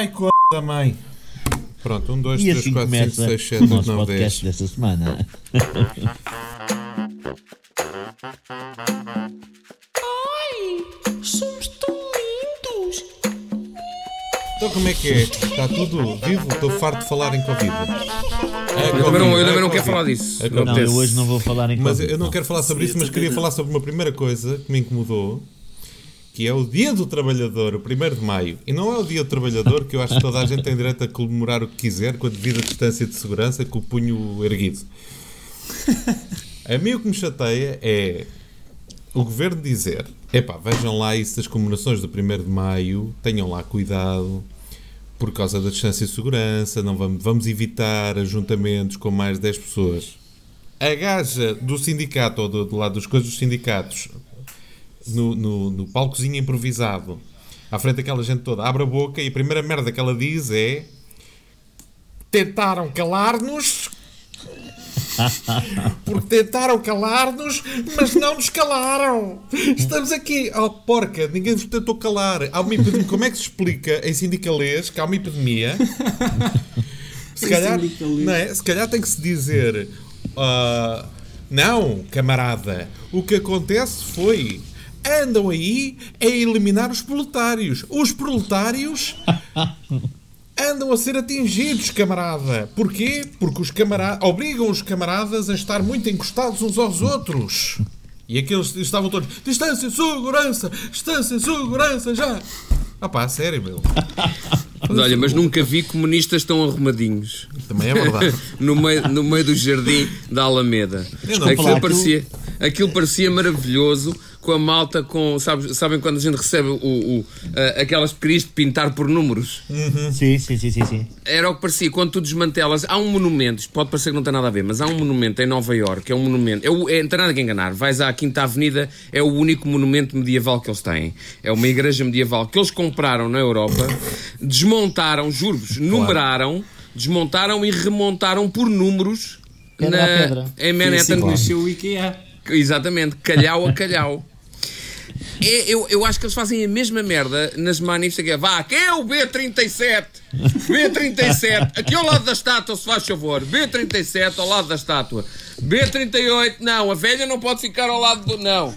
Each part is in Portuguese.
Ai, c... da mãe. Pronto, um, dois, E três, assim quatro, cinco, seis, sete, oito, nosso nove, podcast dez. desta semana. Somos tão lindos! Então como é que é? Está tudo vivo? Estou farto de falar em Covid. É Eu também não, eu também é não quero Covid. falar disso. É Não. Não, eu hoje não vou falar em Mas Covid, eu não quero falar sobre isso, mas queria falar sobre uma primeira coisa que me incomodou, que é o Dia do Trabalhador, o 1 de Maio. E não é o Dia do Trabalhador, que eu acho que toda a gente tem direito a comemorar o que quiser, com a devida distância de segurança, com o punho erguido. A mim o que me chateia é o governo dizer: epá, vejam lá isso das comemorações do 1 de Maio, tenham lá cuidado. Por causa da distância de segurança, não vamos, vamos evitar ajuntamentos com mais de 10 pessoas a gaja do sindicato, ou do, do lado das coisas dos sindicatos, no, no, no palcozinho improvisado, à frente daquela gente toda, abre a boca e a primeira merda que ela diz é: Tentaram calar-nos. Porque tentaram calar-nos, mas não nos calaram. Estamos aqui. Oh, porca, ninguém vos tentou calar. Há uma epidemia. Como é que se explica em sindicalês que há uma epidemia? Se calhar, não é? Se calhar tem que se dizer: ah, Não, camarada, o que acontece foi. Andam aí a eliminar os proletários. Os proletários andam a ser atingidos, camarada. Porquê? Porque os camaradas obrigam os camaradas a estar muito encostados uns aos outros. E aqueles estavam todos: distância, segurança, distância, segurança, já. Ah pá, a sério, meu. Mas olha, mas nunca vi comunistas tão arrumadinhos. Também é verdade. no, meio, no meio do jardim da Alameda. Eu não- Aquilo, falar, aquilo- parecia, aquilo parecia maravilhoso com a malta com. Sabes, sabem quando a gente recebe o, o, a- aquelas pequeninas de pintar por números? Sim, sim, sim, sim, sim. Era o que parecia, quando tu desmantelas, há um monumento, isto pode parecer que não tem nada a ver, mas há um monumento em Nova Iorque, é um monumento, é, é, não tem nada a enganar, vais à Quinta Avenida, é o único monumento medieval que eles têm. É uma igreja medieval que eles compraram na Europa, desmontaram, juro-vos, numeraram, desmontaram e remontaram por números Pedra a pedra. em Manhattan. que nasceu o IKEA. Exatamente, calhau a calhau. É, eu, eu acho que eles fazem a mesma merda nas manifestações. que é, Vá, quem é o B37? B37, aqui ao lado da estátua, se faz favor. B37 ao lado da estátua. B38, não, a velha não pode ficar ao lado do. Não.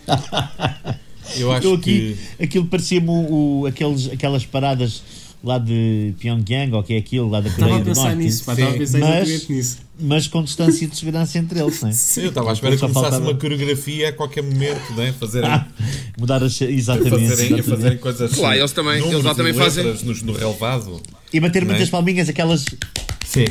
Eu acho aqui, que. aquilo parecia-me o, o- aqueles, aquelas paradas lá de Pyongyang, ou que é aquilo, lá da Estava Coreia a do pensar Norte. nisso, pá, estava a Sim. pensar Mas- nisso. Mas com distância de segurança entre eles, não é? Eu estava à espera que começasse faltava- uma coreografia a qualquer momento, né? Fazerem, Ah, mudar as. Exatamente. fazerem, exatamente. fazerem coisas. Lá, eles também- eles lá também e fazem- nos- no relevado. E bater Não é? muitas palminhas, aquelas Sim.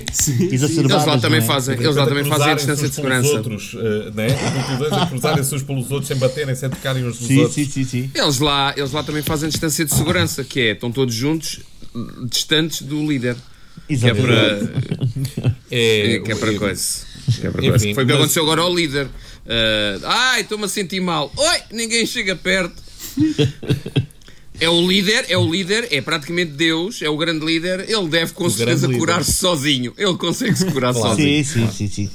exacerbadas. Eles lá também não é? fazem, eles lá também fazem a distância de segurança. Os outros, né? Os lutadores a cruzarem-se uns pelos outros sem baterem, sem tocarem uns dos Sim, outros. sim, sim, sim. Eles lá, eles lá também fazem distância de segurança, que é, estão todos juntos, distantes do líder. Que é Exatamente. para. É, que é para é- coisa. Que é para Enfim, coisa. Foi o que mas- aconteceu agora ao líder. Ah, ai, estou-me a sentir mal. Oi, ninguém chega perto. É o líder, é o líder, é praticamente Deus, é o grande líder. Ele deve com O certeza curar-se sozinho. Ele consegue se curar Claro. sozinho. Sim, sim, sim, sim.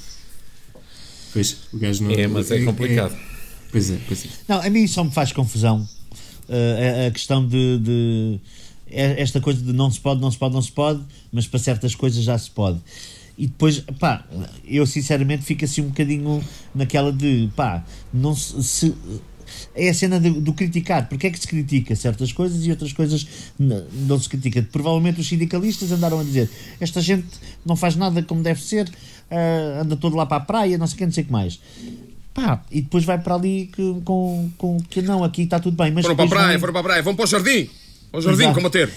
Pois, o gajo não. É, mas é complicado. Pois é, pois é. Não, a mim só me faz confusão uh, a, a questão de, de- é- esta coisa de não se pode, não se pode, não se pode, mas para certas coisas já se pode. E depois, pá, eu sinceramente fico assim um bocadinho naquela de, pá, não se. se- é a cena do, do criticar. Porque é que se critica certas coisas e outras coisas n- não se critica? Provavelmente os sindicalistas andaram a dizer esta gente não faz nada como deve ser, ah, anda todo lá para a praia, não sei o que, não sei o que mais. Pá, e depois vai para ali que- com, com que não, aqui está tudo bem. Mas Foram para a praia, vão- foram para a praia, vão para o jardim. Ao jardim Exato. combater.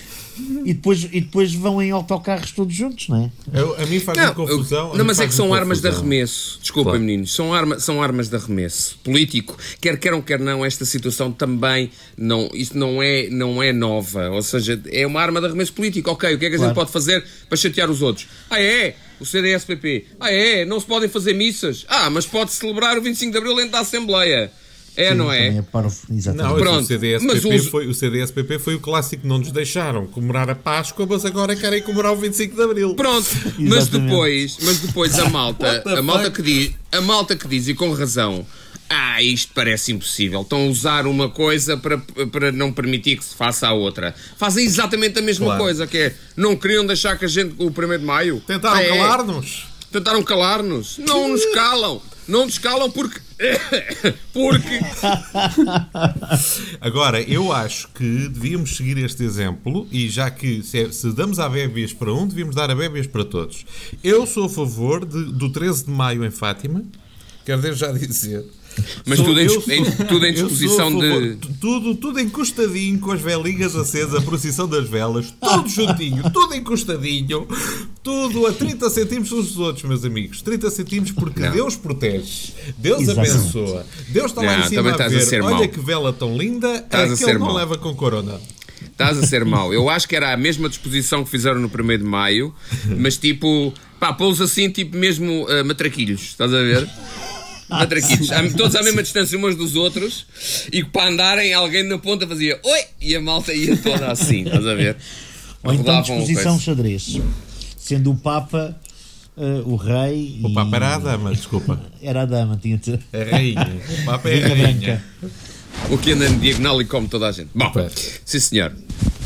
e, depois, e depois vão em autocarros todos juntos, não é? Eu- a mim faz-me Não, confusão. eu- a não mas é que são armas de arremesso. Desculpem, Claro. meninos. São, arma, são armas de arremesso político. Quer queiram, quer não, esta situação também não, isso não é, não é nova. Ou seja, é uma arma de arremesso político. Ok, o que é que a Claro. gente pode fazer para chatear os outros? Ah, é? O CDSPP. Ah, é? Não se podem fazer missas? Ah, mas pode celebrar o 25 de Abril dentro da Assembleia. É, Sim, não também é? parvo, exatamente. Não, Pronto, o, CDSPP os- foi, o CDSPP foi o clássico que não nos deixaram comemorar a Páscoa, mas agora querem comemorar o 25 de Abril. Pronto, mas depois, mas depois a malta, a malta que diz, a malta que diz e com razão, Ah, isto parece impossível. Estão a usar uma coisa para, para não permitir que se faça a outra. Fazem exatamente a mesma Claro. coisa, que é não queriam deixar que a gente o 1 de maio. Tentaram É, calar-nos. Tentaram calar-nos. Não nos calam. Não nos calam porque. Porque. Agora, eu acho que devíamos seguir este exemplo e já que se, é- se damos a bébias para um, devíamos dar a bébias para todos. Eu sou a favor de- do 13 de maio em Fátima, quero desde já dizer. Mas Sou- tudo em, eu em- sou- tudo em sou a disposição de. tu- Tudo, tudo encostadinho, com as velinhas acesas, a procissão das velas, tudo juntinho, tudo encostadinho, tudo a 30 centímetros uns dos outros, meus amigos. 30 centímetros porque Não. Deus protege, Deus Exatamente. abençoa, Deus está lá em cima a a ver, ser olha mau. que vela tão linda, Estás a aquele ser não mau. leva com corona. Estás a ser mau. Eu acho que era a mesma disposição que fizeram no 1 de maio, mas tipo, pá, pô-los assim, tipo mesmo ah, matraquilhos, estás a ver? Matraquilhos, À- todos à mesma distância uns dos outros, e que para andarem alguém na ponta fazia oi, e a malta ia toda assim, estás a ver? Ou então disposição xadrez. Sendo o Papa eh, o rei. O e- Papa era a dama, desculpa. Era a dama, tinha de ser. É rainha. O Papa é a Rainha branca. O que anda na diagonal e come toda a gente. Bom, Pois. sim senhor.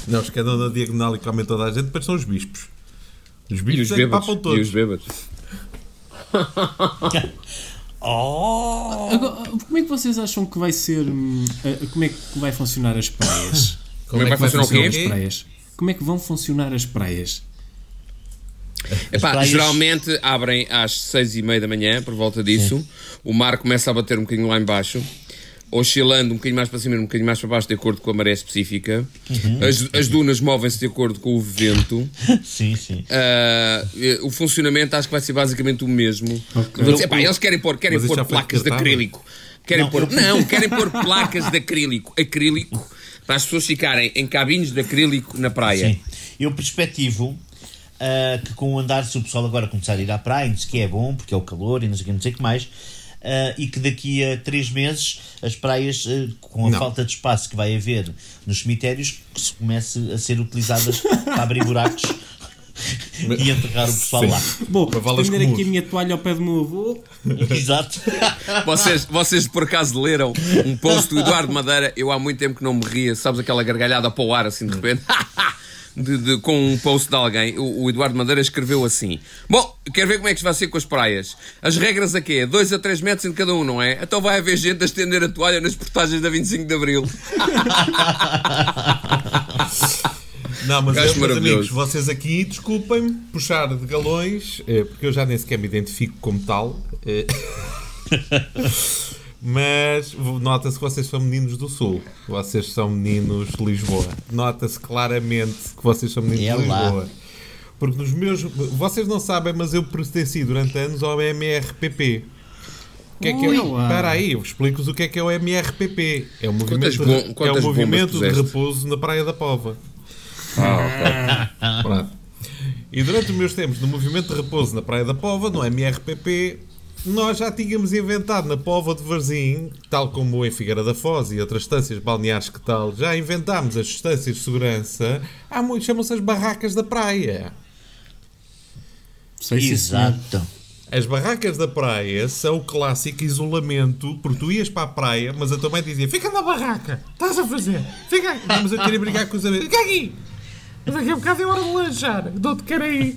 Não, os que andam na diagonal e comem toda a gente, depois são os bispos. Os E bispos os é que bêbados. papam E todos. os bêbados. Oh! Agora, como é que vocês acham que vai ser. hum, Como é que vai funcionar as praias? Como é que vai funcionar o quê? As praias. Como é que vão funcionar as praias? Epá, praias- Geralmente abrem às seis e meia da manhã, por volta disso. O mar começa a bater um bocadinho lá em baixo, oscilando um bocadinho mais para cima e um bocadinho mais para baixo, de acordo com a maré específica. As, as dunas movem-se de acordo com o vento. Sim, sim. Eh, o funcionamento acho que vai ser basicamente o mesmo. Ok. Vou dizer, epá, eles querem pôr, querem Mas pôr placas de descartado? acrílico. Querem Não, pôr, eu- não, querem pôr placas de acrílico. Acrílico. Para as pessoas ficarem em cabines de acrílico na praia. Sim. Eu perspectivo ah, que com o andar, se o pessoal agora começar a ir à praia, diz que é bom, porque é o calor e não sei o que, não sei o que mais, ah, e que daqui a três meses as praias, ah, com a Não. falta de espaço que vai haver nos cemitérios, que se comece a ser utilizadas para abrir buracos e enterrar o pessoal Sim. lá. Bom, estender aqui a minha toalha ao pé do meu avô. Exato. Vocês, vocês por acaso leram um post do Eduardo Madeira? Eu há muito tempo que não me ria, sabes aquela gargalhada para o ar assim de repente? De- de- com um post de alguém, o, o Eduardo Madeira escreveu assim: Bom, quero ver como é que isto vai ser com as praias. As regras aqui é 2 a 3 metros entre cada um, não é? Então vai haver gente a estender a toalha nas portagens da 25 de Abril. Não, mas eu, meus amigos, vocês aqui, desculpem-me, puxar de galões, eh, porque eu já nem sequer me identifico como tal. Mas nota-se que vocês são meninos do Sul. Vocês são meninos de Lisboa. Nota-se claramente que vocês são meninos É de lá. Lisboa. Porque nos meus. Vocês não sabem, mas eu pertenci durante anos ao MRPP. O que é que é? Lá. Espera aí, eu explico-vos o que é que é o MRPP. É o movimento, bom- de, é quantas o movimento de repouso na Praia da Pova. Ah, Pronto. E durante os meus tempos no movimento de repouso na Praia da Pova, no MRPP, nós já tínhamos inventado na Pova de Varzim, tal como em Figueira da Foz e outras estâncias balneares que tal, já inventámos as estâncias de segurança, há muito, chamam-se as barracas da praia. Sei. Exato. As barracas da praia são o clássico isolamento, porque tu ias para a praia, mas a tua mãe dizia: Fica na barraca, estás a fazer, fica aqui. Vamos a querer brigar com os amigos, fica aqui. Daqui a bocado é hora de lanchar, dou-te quero aí.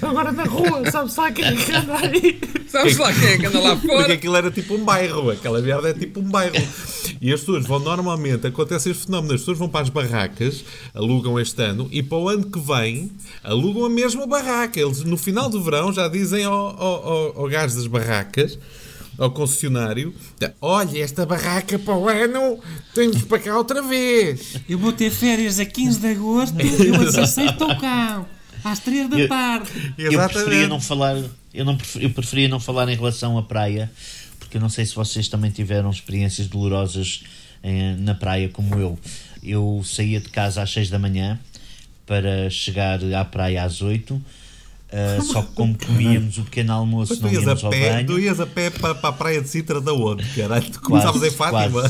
Agora na rua, sabes lá quem é que anda aí? Sabes lá quem é que anda lá Porque fora? aquilo era tipo um bairro, aquela merda é tipo um bairro. E as pessoas vão normalmente, acontece este fenómeno, as pessoas vão para as barracas, alugam este ano, e para o ano que vem alugam a mesma barraca. Eles no final do verão já dizem ao, ao, ao, ao gajo das barracas, ao concessionário, olha, esta barraca para o ano temos para cá outra vez. Eu vou ter férias a 15 de agosto e eu a 16 estou cá. Às 3 da Eu- tarde. Eu preferia não falar, eu, não eu preferia não falar em relação à praia, porque eu não sei se vocês também tiveram experiências dolorosas eh, na praia como eu. Eu saía de casa às 6 da manhã para chegar à praia às 8. Uh, só que como comíamos o pequeno almoço, não íamos a ao pé, banho. tu ias a pé para, para a praia de Sintra da onde, caralho? Tu começavas em Fátima.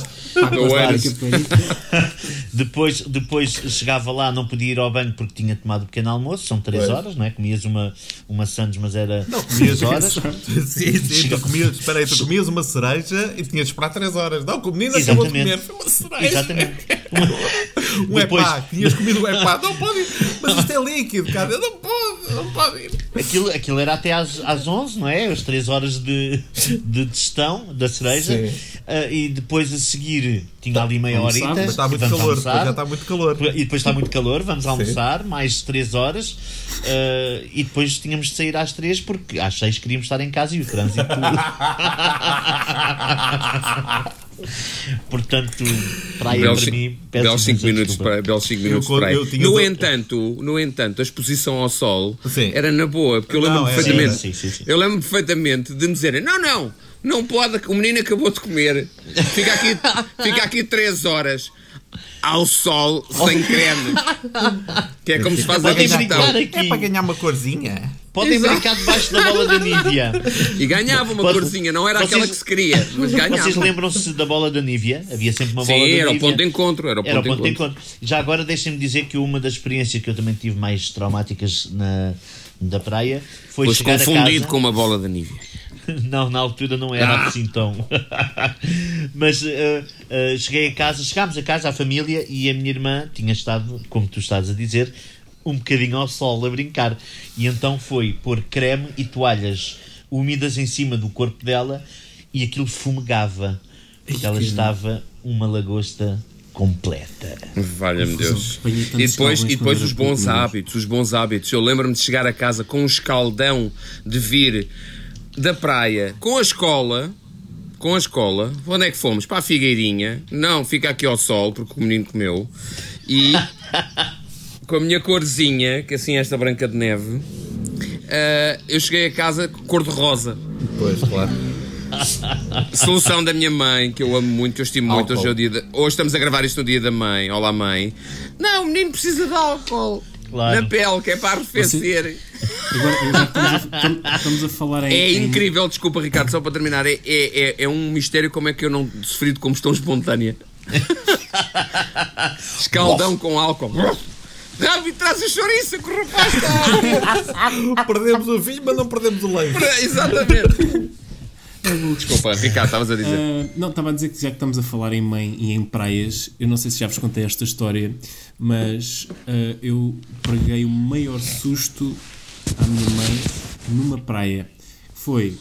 quase. Depois, depois chegava lá, não podia ir ao banho porque tinha tomado o pequeno almoço, são 3 Pois. horas, não é? Comias uma, uma sandes, mas era Não, comias 3 horas. Sim, sim, tu comias, espera aí, tu comias uma cereja e tinhas de esperar 3 horas. Não, o menino acabou de comer, Exatamente. foi uma cereja. Exatamente. Um Depois- epá, tinhas comido um epá, não pode ir, mas isto é líquido, cara, não pode, não pode ir. Aquilo, aquilo era até às, às 11, não é? As 3 horas de, de gestão da cereja. Sim. Ah, e depois a seguir tinha ali meia horita. Mas está muito vamos calor, almoçar. já está muito calor. E depois está muito calor, vamos almoçar, mais 3 horas. ah, e depois tínhamos de sair às 3 porque às 6 queríamos estar em casa e o trânsito. Portanto, praia Belos para cinco- mim, peço belos 5 imensa minutos desculpa. para belos cinco minutos Eu- para aí. eu No do- entanto, no entanto, a exposição ao sol Sim. era na boa, porque eu lembro-me era, perfeitamente. Sim, sim, sim. Eu lembro perfeitamente de me dizerem: "Não, não, não pode, o menino acabou de comer. Fica aqui, fica aqui 3 horas." Ao sol sem creme. Que é como se faz a Podem digestão. É para ganhar uma corzinha. Podem Exato. brincar debaixo da bola da Nívia. E ganhava uma Vocês- corzinha, não era vocês- aquela que se queria, mas ganhava. Vocês lembram-se da bola da Nívia? Havia sempre uma bola Sim, da era o Nívia. ponto de encontro. Era o ponto, Era o ponto de de encontro. encontro. Já agora deixem-me dizer que uma das experiências que eu também tive mais traumáticas na, da praia foi Pois chegar a confundido casa... com uma bola da Nívia. Não, na altura não era Ah. assim tão. Mas eh, eh, cheguei a casa, chegámos a casa, a família, e a minha irmã tinha estado, como tu estás a dizer, um bocadinho ao sol a brincar. E então foi pôr creme e toalhas úmidas em cima do corpo dela e aquilo fumegava. Porque ela estava uma lagosta completa. Valha-me Deus. E depois, e depois os bons hábitos, os bons hábitos. Eu lembro-me de chegar a casa com um escaldão de vir da praia com a escola. Com a escola, onde é que fomos? Para a Figueirinha. Não, fica aqui ao sol, porque o menino comeu. E com a minha corzinha, que assim é esta branca de neve, eh, eu cheguei a casa cor-de-rosa. Pois, claro. Solução da minha mãe, que eu amo muito, que eu estimo muito. Hoje, é o dia da- Hoje estamos a gravar isto no dia da mãe. Olá, mãe. Não, o menino precisa de álcool. Claro. Na pele, que é para arrefecer. Agora, estamos a, tam- estamos a falar em. É em- incrível, desculpa, Ricardo, só para terminar. É, é, é, é um mistério como é que eu não sofri de combustão espontânea. Escaldão com álcool. Rabi, traz a chouriça que o rapaz está. Perdemos o filho, mas não perdemos o leite. Exatamente. Desculpa, Ricardo, estavas a dizer. Ah, não, estava a dizer que já que estamos a falar em mãe e em praias, eu não sei se já vos contei esta história, mas ah, eu preguei o maior susto à minha mãe numa praia. Foi.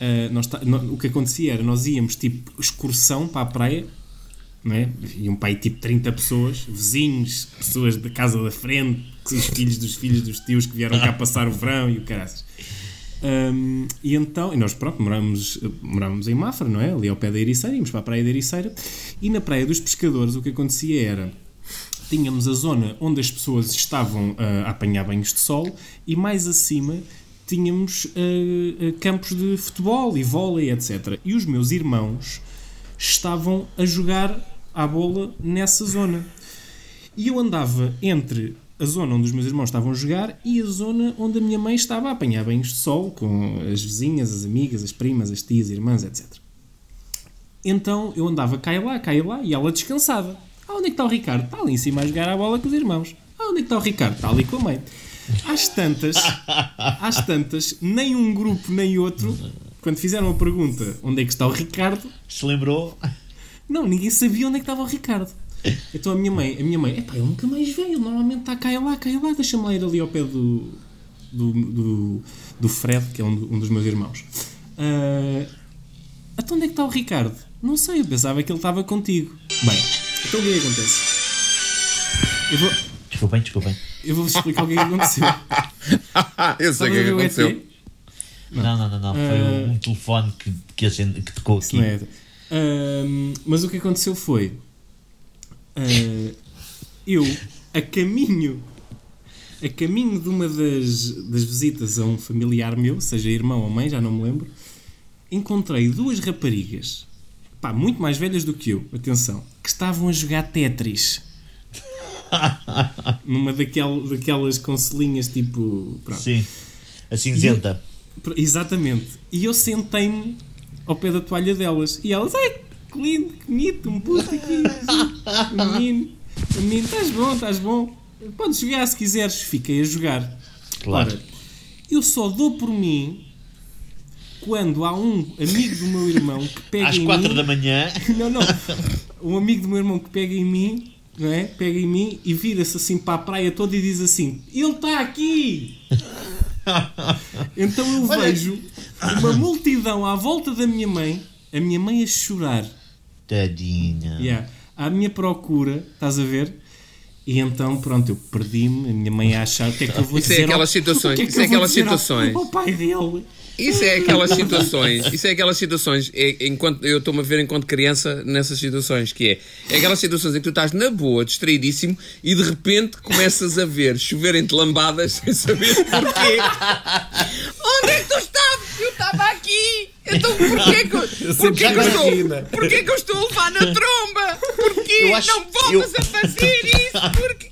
ah, nós tá- no- o que acontecia era nós íamos tipo excursão para a praia, não é? Iam para aí tipo 30 pessoas, vizinhos, pessoas da casa da frente, os filhos dos filhos dos tios que vieram cá passar o verão e o caraças. Um, e então, e nós pronto, moramos, morávamos em Mafra, não é? Ali ao pé da Ericeira, íamos para a praia da Ericeira e na praia dos pescadores o que acontecia era tínhamos a zona onde as pessoas estavam ah, a apanhar banhos de sol e mais acima tínhamos ah, campos de futebol e vôlei, etc. E os meus irmãos estavam a jogar à bola nessa zona. E eu andava entre a zona onde os meus irmãos estavam a jogar e a zona onde a minha mãe estava a apanhar banhos de sol com as vizinhas, as amigas, as primas, as tias, irmãs, etc. Então eu andava cá e lá, cá e lá e ela descansava. Ah, onde é que está o Ricardo? Está ali em cima a jogar a bola com os irmãos. Ah, onde é que está o Ricardo? Está ali com a mãe. Às tantas, às tantas, nem um grupo nem outro, quando fizeram a pergunta onde é que está o Ricardo, Se lembrou? não, ninguém sabia onde é que estava o Ricardo. Então a minha mãe, a minha mãe, epá, ele nunca mais veio, ele normalmente está cá e lá, cá e lá, deixa-me lá ir ali ao pé do, do, do, do Fred, que é um, um dos meus irmãos. Ah, então onde é que está o Ricardo? Não sei, eu pensava que ele estava contigo. Bem, então o que é que acontece? Eu vou, Desculpem, desculpem. eu vou explicar o que é que aconteceu. Eu sei o que é que aconteceu. Não, não, não, não. Foi um, um telefone que, que, acende, que tocou aqui. É? Ahm, mas o que aconteceu foi ah, eu a caminho a caminho de uma das, das visitas a um familiar meu, seja irmão ou mãe, já não me lembro, encontrei duas raparigas, pá, muito mais velhas do que eu, atenção, que estavam a jogar Tetris. Numa daquel, daquelas consolinhas tipo. Pronto. Sim. a cinzenta. Exatamente. E eu sentei-me ao pé da toalha delas. E elas, ai, que lindo, que bonito, um puto aqui. menino, menino, estás bom, estás bom. Podes jogar se quiseres. Fiquei a jogar. Claro. Ora, eu só dou por mim quando há um amigo do meu irmão que pega Às em 4 mim. da manhã, Não, não. Um amigo do meu irmão que pega em mim, não é? Pega em mim e vira-se assim para a praia toda e diz assim: Ele está aqui! então eu vejo uma multidão à volta da minha mãe, a minha mãe a chorar, tadinha. yeah, à minha procura, estás a ver? E então, pronto, eu perdi-me, a minha mãe a achar o que é que eu vou Isso é dizer. aquelas ao- situações, o que é que isso é aquelas ao- situações. Ao pai dele. Isso é aquelas situações, isso é aquelas situações, é, enquanto, eu estou-me a ver enquanto criança nessas situações, que é, é aquelas situações em que tu estás na boa, distraidíssimo, e de repente começas a ver choverem-te lambadas sem saber porquê. Onde é que tu estavas? Eu estava aqui! Então porquê que, eu- porquê, que eu estou, porquê que eu estou a levar na tromba? Porquê? Acho- Não voltas eu- a fazer isso! Porquê?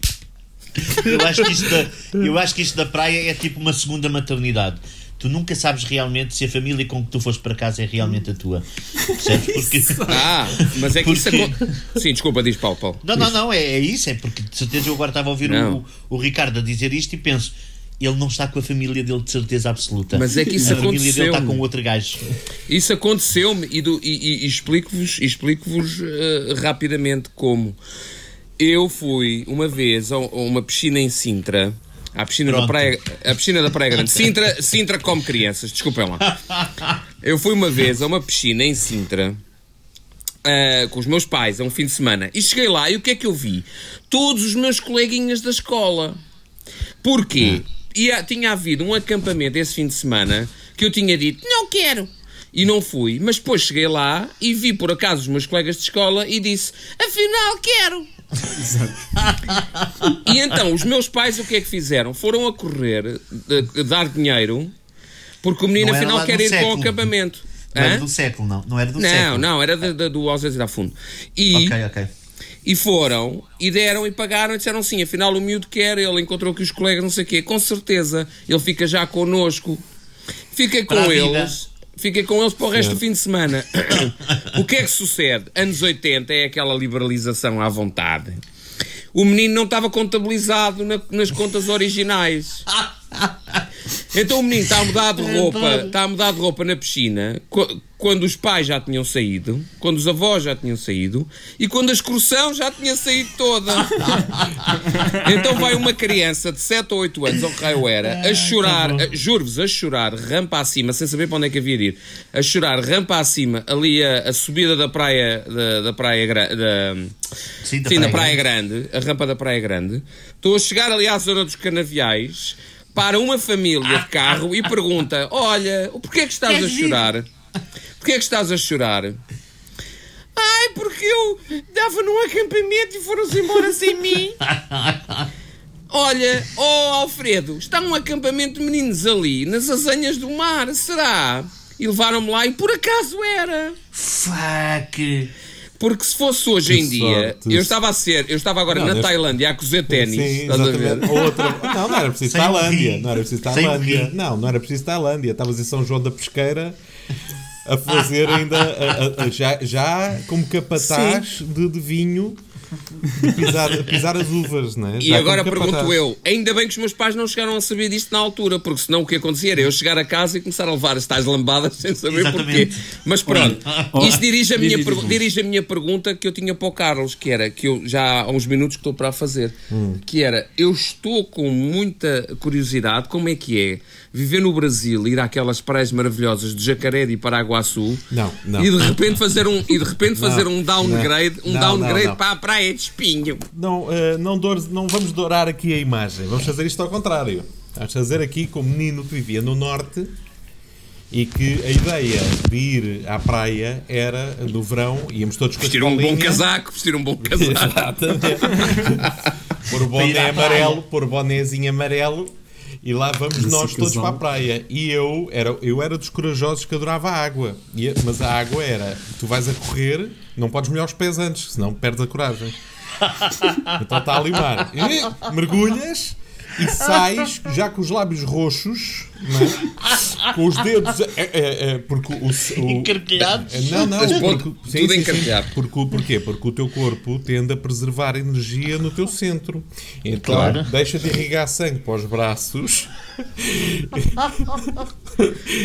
Eu acho, que isto da, eu acho que isto da praia é tipo uma segunda maternidade. Tu nunca sabes realmente se a família com que tu foste para casa é realmente a tua. Percebes? Porque. Ah, mas é que isso Porque- acontece. Sim, desculpa, diz Paulo, Paulo. Não, não, não, é, é isso, é porque de certeza eu agora estava a ouvir o, o Ricardo a dizer isto e penso, ele não está com a família dele de certeza absoluta. Mas é que isso a família dele aconteceu. está com outro gajo. Isso aconteceu-me e, e- e- explico-vos explico rapidamente como. Eu fui uma vez a a uma piscina em Sintra, à piscina da. Praia, a piscina da Praia Grande. Sintra, Sintra come crianças, desculpem lá. Eu fui uma vez a uma piscina em Sintra. ah, com os meus pais a um fim de semana e cheguei lá e o que é que eu vi? Todos os meus coleguinhas da escola. Porquê? Ia, tinha havido um acampamento esse fim de semana que eu tinha dito, não quero. E não fui, mas depois cheguei lá e vi por acaso os meus colegas de escola e disse, afinal quero. e então os meus pais o que é que fizeram? Foram a correr, de- dar dinheiro, porque o menino Não era afinal quer ir para o século. acampamento. Não era Hã? do século, não. Não era do Não, século. não, era de- de- do Ausência da Fundo. E, Ok, ok. E foram, e deram, e pagaram, e disseram sim, afinal o miúdo quer, ele encontrou aqui os colegas, não sei o quê, com certeza, ele fica já connosco. Fiquei com Para eles, fiquei com eles para o resto do fim de semana. o que é que sucede? Anos 80 é aquela liberalização à vontade. O menino não estava contabilizado na- nas contas originais. Então o menino está a mudar de roupa, está a mudar de roupa na piscina, qu- quando os pais já tinham saído, quando os avós já tinham saído e quando a excursão já tinha saído toda. Então vai uma criança de 7 ou 8 anos, ou que raio era, a chorar, a- juro-vos, a chorar, rampa acima, sem saber para onde é que havia de ir, a chorar, rampa acima, ali a, a subida da praia, da, da praia, gra- da, Sim, da Sim, Praia Praia Grande, a rampa da Praia Grande. Estou a chegar ali à zona dos canaviais, para uma família de carro e pergunta: Olha, porquê é que estás a chorar? Porquê é que estás a chorar? Ai, porque eu dava num acampamento e foram-se embora sem mim. Olha, oh Alfredo, está um acampamento de meninos ali, nas azanhas do mar, será? E levaram-me lá e por acaso era. Fuck! Porque se fosse hoje em Que dia, sorte. eu estava a ser, eu estava agora Não, na neste- Tailândia a cozer ténis, Sim, estás a ver? exatamente. Outra... Não, não era preciso Sem Tailândia. Não era preciso Tailândia. Não, não era preciso Tailândia. Estavas em São João da Pesqueira a fazer ainda a- a- a- já, já como capataz de, de vinho de pisar, de pisar as uvas, né? E Já agora pergunto eu, ainda bem que os meus pais não chegaram a saber disto na altura, porque senão o que acontecia era eu chegar a casa e começar a levar as tais lambadas sem saber Exatamente. porquê. Mas pronto, isto dirige a, minha dirige a minha pergunta que eu tinha para o Carlos, que era, que eu já há uns minutos que estou para a fazer, que era, eu estou com muita curiosidade, como é que é viver no Brasil, ir àquelas praias maravilhosas de Jacaré e Paraguaçu Não, não. e de repente fazer um, e de repente fazer um downgrade, um não, downgrade não, não. para a praia de Espinho. Não, eh, não, não vamos dourar aqui a imagem. Vamos fazer isto ao contrário. Vamos fazer aqui com o menino que vivia no norte e que a ideia de ir à praia era no verão, íamos todos com Vestir um bom casaco, vestir um bom casaco. Exatamente. pôr o Para ir boné amarelo, pôr o bonézinho amarelo e lá vamos Esse nós todos para a praia. E eu era, eu era dos corajosos que adorava a água. E mas a água era: tu vais a correr, não podes molhar os pés antes, senão perdes a coragem. então está ali o mar. E mergulhas e sais já com os lábios roxos, não é? com os dedos. É, é, é, porque o, o, Encarquilhados. Não, não, porque, tudo encarquilhado. Porque, porquê? Porque o teu corpo tende a preservar energia no teu centro. Então, Claro. deixa de irrigar sangue para os braços.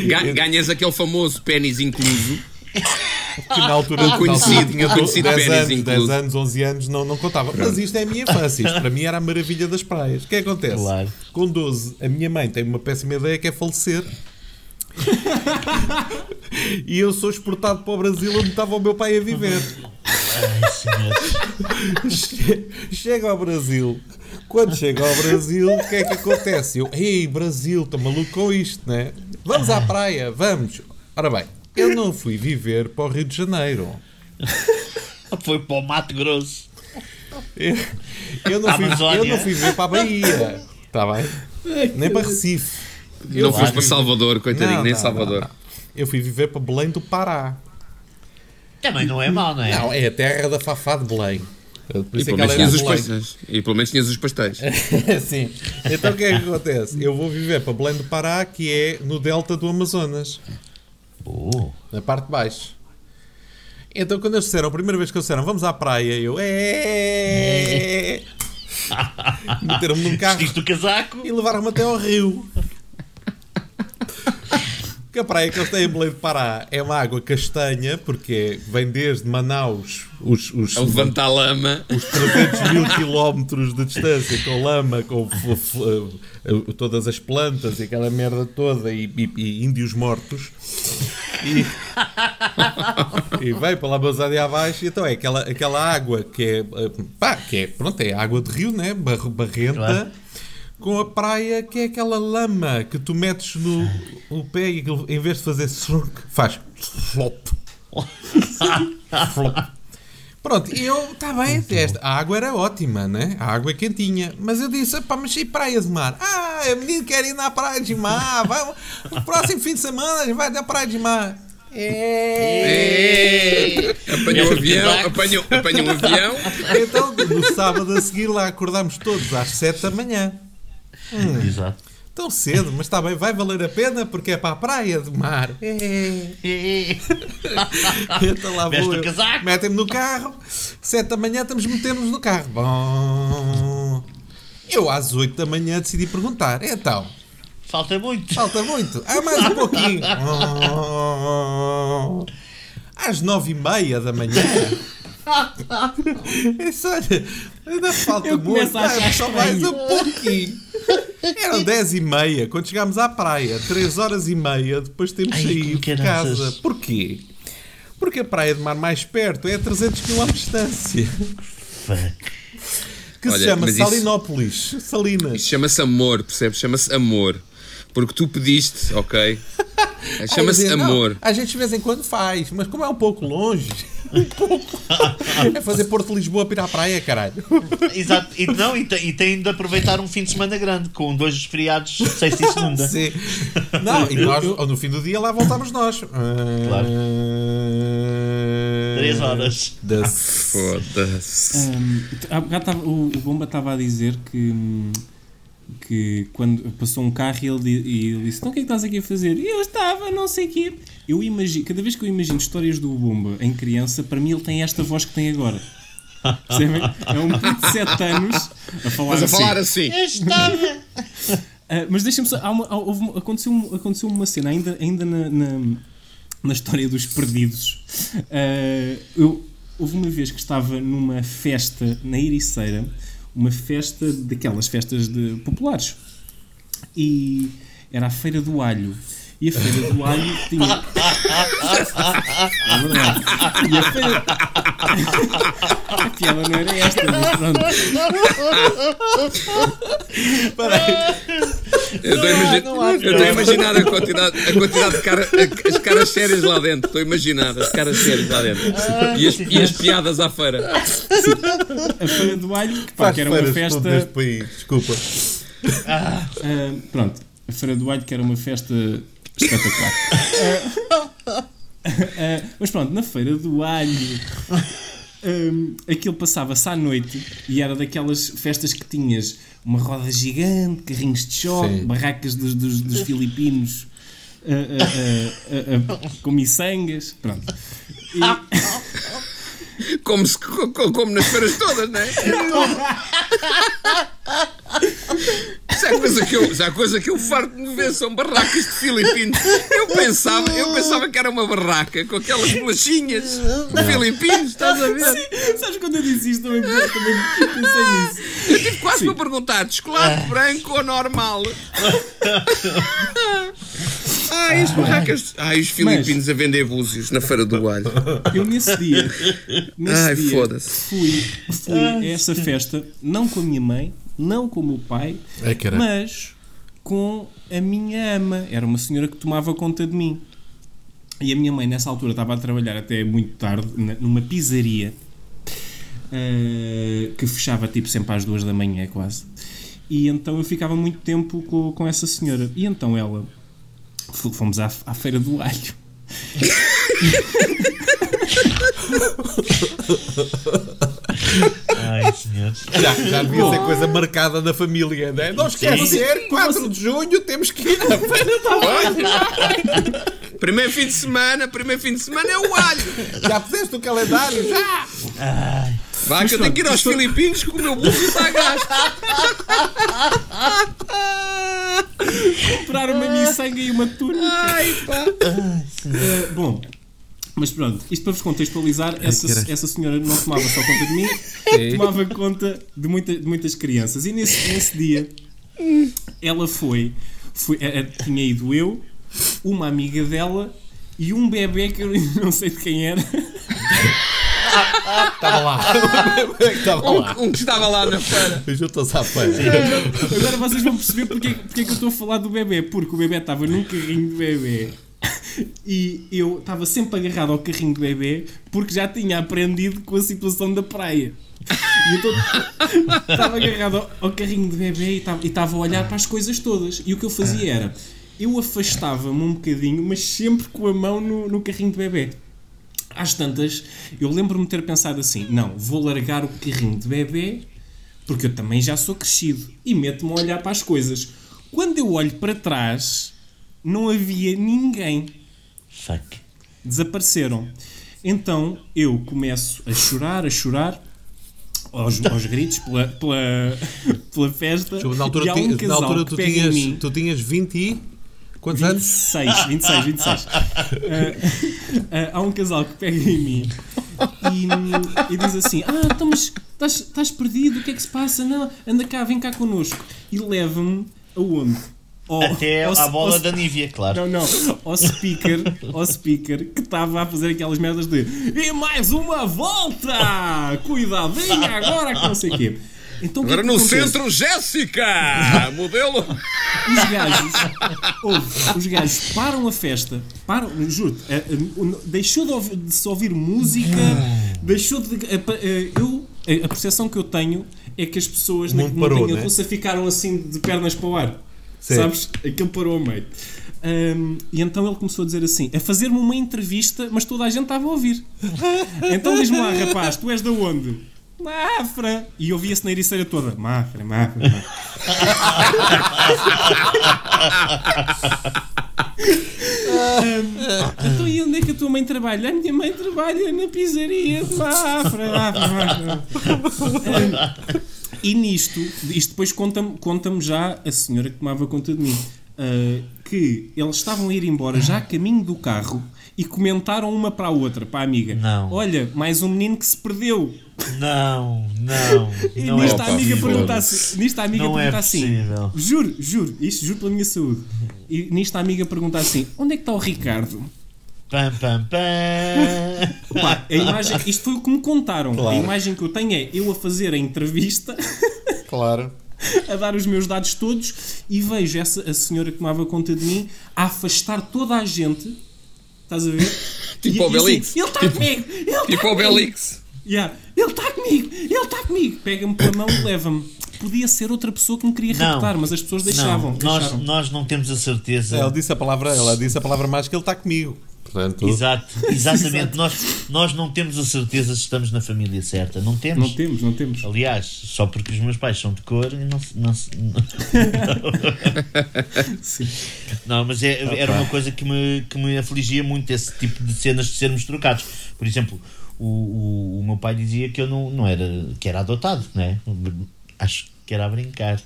Ga- Ganhas aquele famoso pênis incluso. Que na altura, altura conhecido, tinha conhecido 10 pênis anos, incluso. 10 anos, 11 anos, não, não contava. Mas isto é a minha infância. Isto para mim era a maravilha das praias. O que é que acontece? Claro. Com 12, a minha mãe tem uma péssima ideia que é falecer. e eu sou exportado para o Brasil onde estava o meu pai a viver. Ai, senhor. Che- Chega ao Brasil. Quando chega ao Brasil, o que é que acontece? Eu, ei, Brasil, estou maluco com isto, né? Vamos à praia, vamos. Ora bem, eu não fui viver para o Rio de Janeiro. Foi para o Mato Grosso. Eu, eu não, fui, eu não fui viver para a Bahia. Está bem? Nem para Recife. Não foste fui- para Salvador, coitadinho, Não, nem não, Salvador. não, não. Eu fui viver para Belém do Pará. Também não é mau, não é? Não, é a terra da Fafá de Belém. Por E isso é pelo pastéis. E pelo menos tinhas os pastéis. Sim. Então o que é que acontece? Eu vou viver para Belém do Pará, que é no delta do Amazonas, Oh. na parte de baixo. Então quando eles disseram, a primeira vez que eles disseram, vamos à praia, eu. É. Meteram-me num carro Vestiste o casaco? e levaram-me até ao rio. Que a praia que eles têm em Belém do Pará é uma água castanha, porque vem desde Manaus, os, os, A levantar a lama. os 300 mil quilómetros de distância com lama, com f- f- eh, todas as plantas e aquela merda toda e, e- e índios mortos. E, e vai para lá Amazónia abaixo. Então é aquela, aquela água que é, eh, pá, que é, pronto, é água de rio, né? Bar- Barrenta. Claro. Com a praia que é aquela lama que tu metes no, no pé e em vez de fazer faz flop. Flop. Pronto, e eu, está bem, esta, a água era ótima, né? A água é quentinha. Mas eu disse, pá, mas e praia de mar? Ah, a menina quer ir na praia de mar. Vai, no próximo fim de semana a gente vai na praia de mar. É. Apanhou um avião, apanhou, apanhou um avião. Então, no sábado a seguir lá acordámos todos às 7 da manhã. Exato. Tão cedo, mas está bem, vai valer a pena porque é para a praia de mar. É. Então lá vou. Metem-me no carro, 7 da manhã estamos metendo-nos no carro. Bom. Eu às 8 da manhã decidi perguntar. Então, Falta muito. falta muito. Ah, mais um pouquinho. Às 9 e meia da manhã. Isso, olha, ainda falta Eu muito. a achar só mais um pouquinho. Eram 10 e meia quando chegámos à praia. 3 horas e meia depois temos Ai, saído de casa. Porquê? Porque a praia de mar mais perto é a 300 km de distância. Fuck. Que se Olha, chama mas isso- Salinópolis. Salinas. Isso chama-se amor, percebes? Chama-se amor. Porque tu pediste, ok? Chama-se amor. "Não, a gente de vez em quando faz, mas como é um pouco longe. é fazer Porto Lisboa para ir à praia, caralho. Exato. E, não, e, tem, e tem de aproveitar um fim de semana grande, com dois feriados, sexta e segunda. Sim. Não, e nós, no fim do dia, lá voltámos nós. Claro. Três horas. Da- Foda-se. Há bocado tava- o, o Bomba estava a dizer que, que quando passou um carro e ele, e ele disse: Então o que é que estás aqui a fazer? E eu estava, não sei o quê. Eu imagino, cada vez que eu imagino histórias do Bomba em criança, para mim ele tem esta voz que tem agora. Percebem? É um puto de 7 anos a falar Mas a assim. falar assim. Ah, mas deixa-me só. há uma- há- houve aconteceu, aconteceu uma cena, ainda, ainda na, na, na história dos perdidos. Ah, eu, houve uma vez que estava numa festa na Ericeira, uma festa daquelas festas de, populares. E era a Feira do Alho. E a Feira do Alho tinha. É verdade. E a Feira. a piada não era esta, mas pronto. Eu estou a imagi- não há eu estou a imaginar a quantidade, a quantidade de cara, a- as caras sérias lá dentro. Estou a imaginar as caras sérias lá dentro. E as, e as piadas à feira. A Feira do Alho, que, pá, que era uma festa. país, desculpa. Ah, pronto, a Feira do Alho, que era uma festa espetacular. Ah, ah, mas pronto, na Feira do Alho hum, aquilo passava-se à noite e era daquelas festas que tinhas uma roda gigante, carrinhos de choque, Sim. barracas dos, dos- dos filipinos ah, ah, ah, com miçangas. Pronto. E- Como, se- co- co- como nas feiras todas, não é? Se há coisa que eu, se coisa que eu farto de ver são barracas de filipinos. Eu pensava, eu pensava que era uma barraca com aquelas bolachinhas de filipinos, estás a ver? Sabes quando eu disse isto também, também pensei nisso. Eu tive quase para perguntar de chocolate branco ou normal. Ai, as barracas. Ai, os filipinos a vender búzios na feira do alho. Eu nesse dia, nesse Ai, dia foda-se. fui, fui a essa festa, não com a minha mãe, não com o meu pai, Ai, mas com a minha ama. Era uma senhora que tomava conta de mim. E a minha mãe, nessa altura, estava a trabalhar até muito tarde numa pizzaria eh, que fechava tipo sempre às duas da manhã, quase. E então eu ficava muito tempo com, com essa senhora. E então ela. Fomos à, à Feira do Alho. Ai, senhores. Já, já devia ser coisa marcada na família, não é? Não esquecer, 4 de junho temos que ir à feira do alho. Primeiro fim de semana, primeiro fim de semana é o alho. Já puseste o calendário? Já! Vá, que eu tenho que ir aos filipinos que o meu bolso está a gasto. comprar uma miçanga e uma túnica. Ai, pá. Eh, bom, mas pronto, isto para vos contextualizar, essa, essa senhora não tomava só conta de mim, tomava conta de, muita, de muitas crianças. E nesse, nesse dia, ela foi, foi eh, eh, tinha ido eu, uma amiga dela e um bebê que eu não sei de quem era. Estava lá. Estava lá. Um, um que estava lá na feira. Juntou-se à feira. Agora vocês vão perceber porque, porque é que eu estou a falar do bebê. Porque o bebê estava num carrinho de bebê. E eu estava sempre agarrado ao carrinho de bebê porque já tinha aprendido com a situação da praia. E então estava agarrado ao, ao carrinho de bebê e estava, e estava a olhar para as coisas todas. E o que eu fazia era, eu afastava-me um bocadinho, mas sempre com a mão no, no carrinho de bebê. Às tantas, eu lembro-me de ter pensado assim: não, vou largar o carrinho de bebê porque eu também já sou crescido e meto-me a olhar para as coisas. Quando eu olho para trás, não havia ninguém. Fuck. Desapareceram. Então eu começo a chorar, a chorar, aos, aos gritos, pela, pela, pela festa. Na altura, e há um na casal altura que tu, tinhas, mim. tu tinhas 20 e. Quantos anos? 26, 26, 26. Ah, ah, há um casal que pega em mim e, e diz assim: Ah, então, mas estás, estás perdido, o que é que se passa? Não, anda cá, vem cá connosco. E leva-me aonde? Ao- Até ao- à bola ao- da Nívia, claro. Não, não, ao speaker, ao speaker que estava a fazer aquelas merdas de E mais uma volta! Cuidado, venha agora que não sei o quê. Então, que é Agora que no centro, Jéssica! Modelo. Os gajos, ouve, os gajos param a festa, param, juro deixou de, ouvir- de se ouvir música, deixou de. eu, a, percepção que eu tenho é que as pessoas na montanha né? russa ficaram assim de pernas para o ar. Sim. Sabes? Aquilo parou a meio. Ahm, e então ele começou a dizer assim: a fazer-me uma entrevista, mas toda a gente estava a ouvir. então diz-me lá, rapaz, tu és de onde? Mafra! E ouvia-se na ericeira toda: Mafra, Mafra, Mafra. Então e onde é que a tua mãe trabalha? A minha mãe trabalha na pizzaria de Mafra, Mafra. Ahm, e nisto, isto depois conta-me conta já a senhora que tomava conta de mim, ah, que eles estavam a ir embora já a caminho do carro e comentaram uma para a outra, para a amiga: Não. Olha, mais um menino que se perdeu. Não, não. E Não nisto é a amiga pergunta assim, nisto a amiga Não é pergunta assim, possível. juro, juro, isto juro pela minha saúde. E nisto a amiga pergunta assim: onde é que está o Ricardo? Pam, pam, pam. Pá, a imagem, isto foi o que me contaram. A Claro. imagem que eu tenho é eu a fazer a entrevista, Claro. a dar os meus dados todos e vejo essa, a senhora que tomava conta de mim a afastar toda a gente. Estás a ver? Tipo E- o e assim, ele está comigo! Ele está Tipo o comigo! Belix. Yeah, ele está comigo! Ele está comigo! Pega-me pela mão e leva-me. Podia ser outra pessoa que me queria Não. raptar, mas as pessoas deixavam. Não, nós, deixaram. nós não temos a certeza. Ela disse a palavra, ela disse a palavra mágica, ele está comigo. Portanto, Exato, exatamente. nós, nós não temos a certeza se estamos na família certa. Não temos. Não temos, não temos. Aliás, só porque os meus pais são de cor e não, se- não, não, Sim. Não, mas é- era uma coisa que me, que me afligia muito, esse tipo de cenas de sermos trocados. Por exemplo, o, o, o meu pai dizia que eu não, não era, que era adotado, não é? Acho que era a brincar.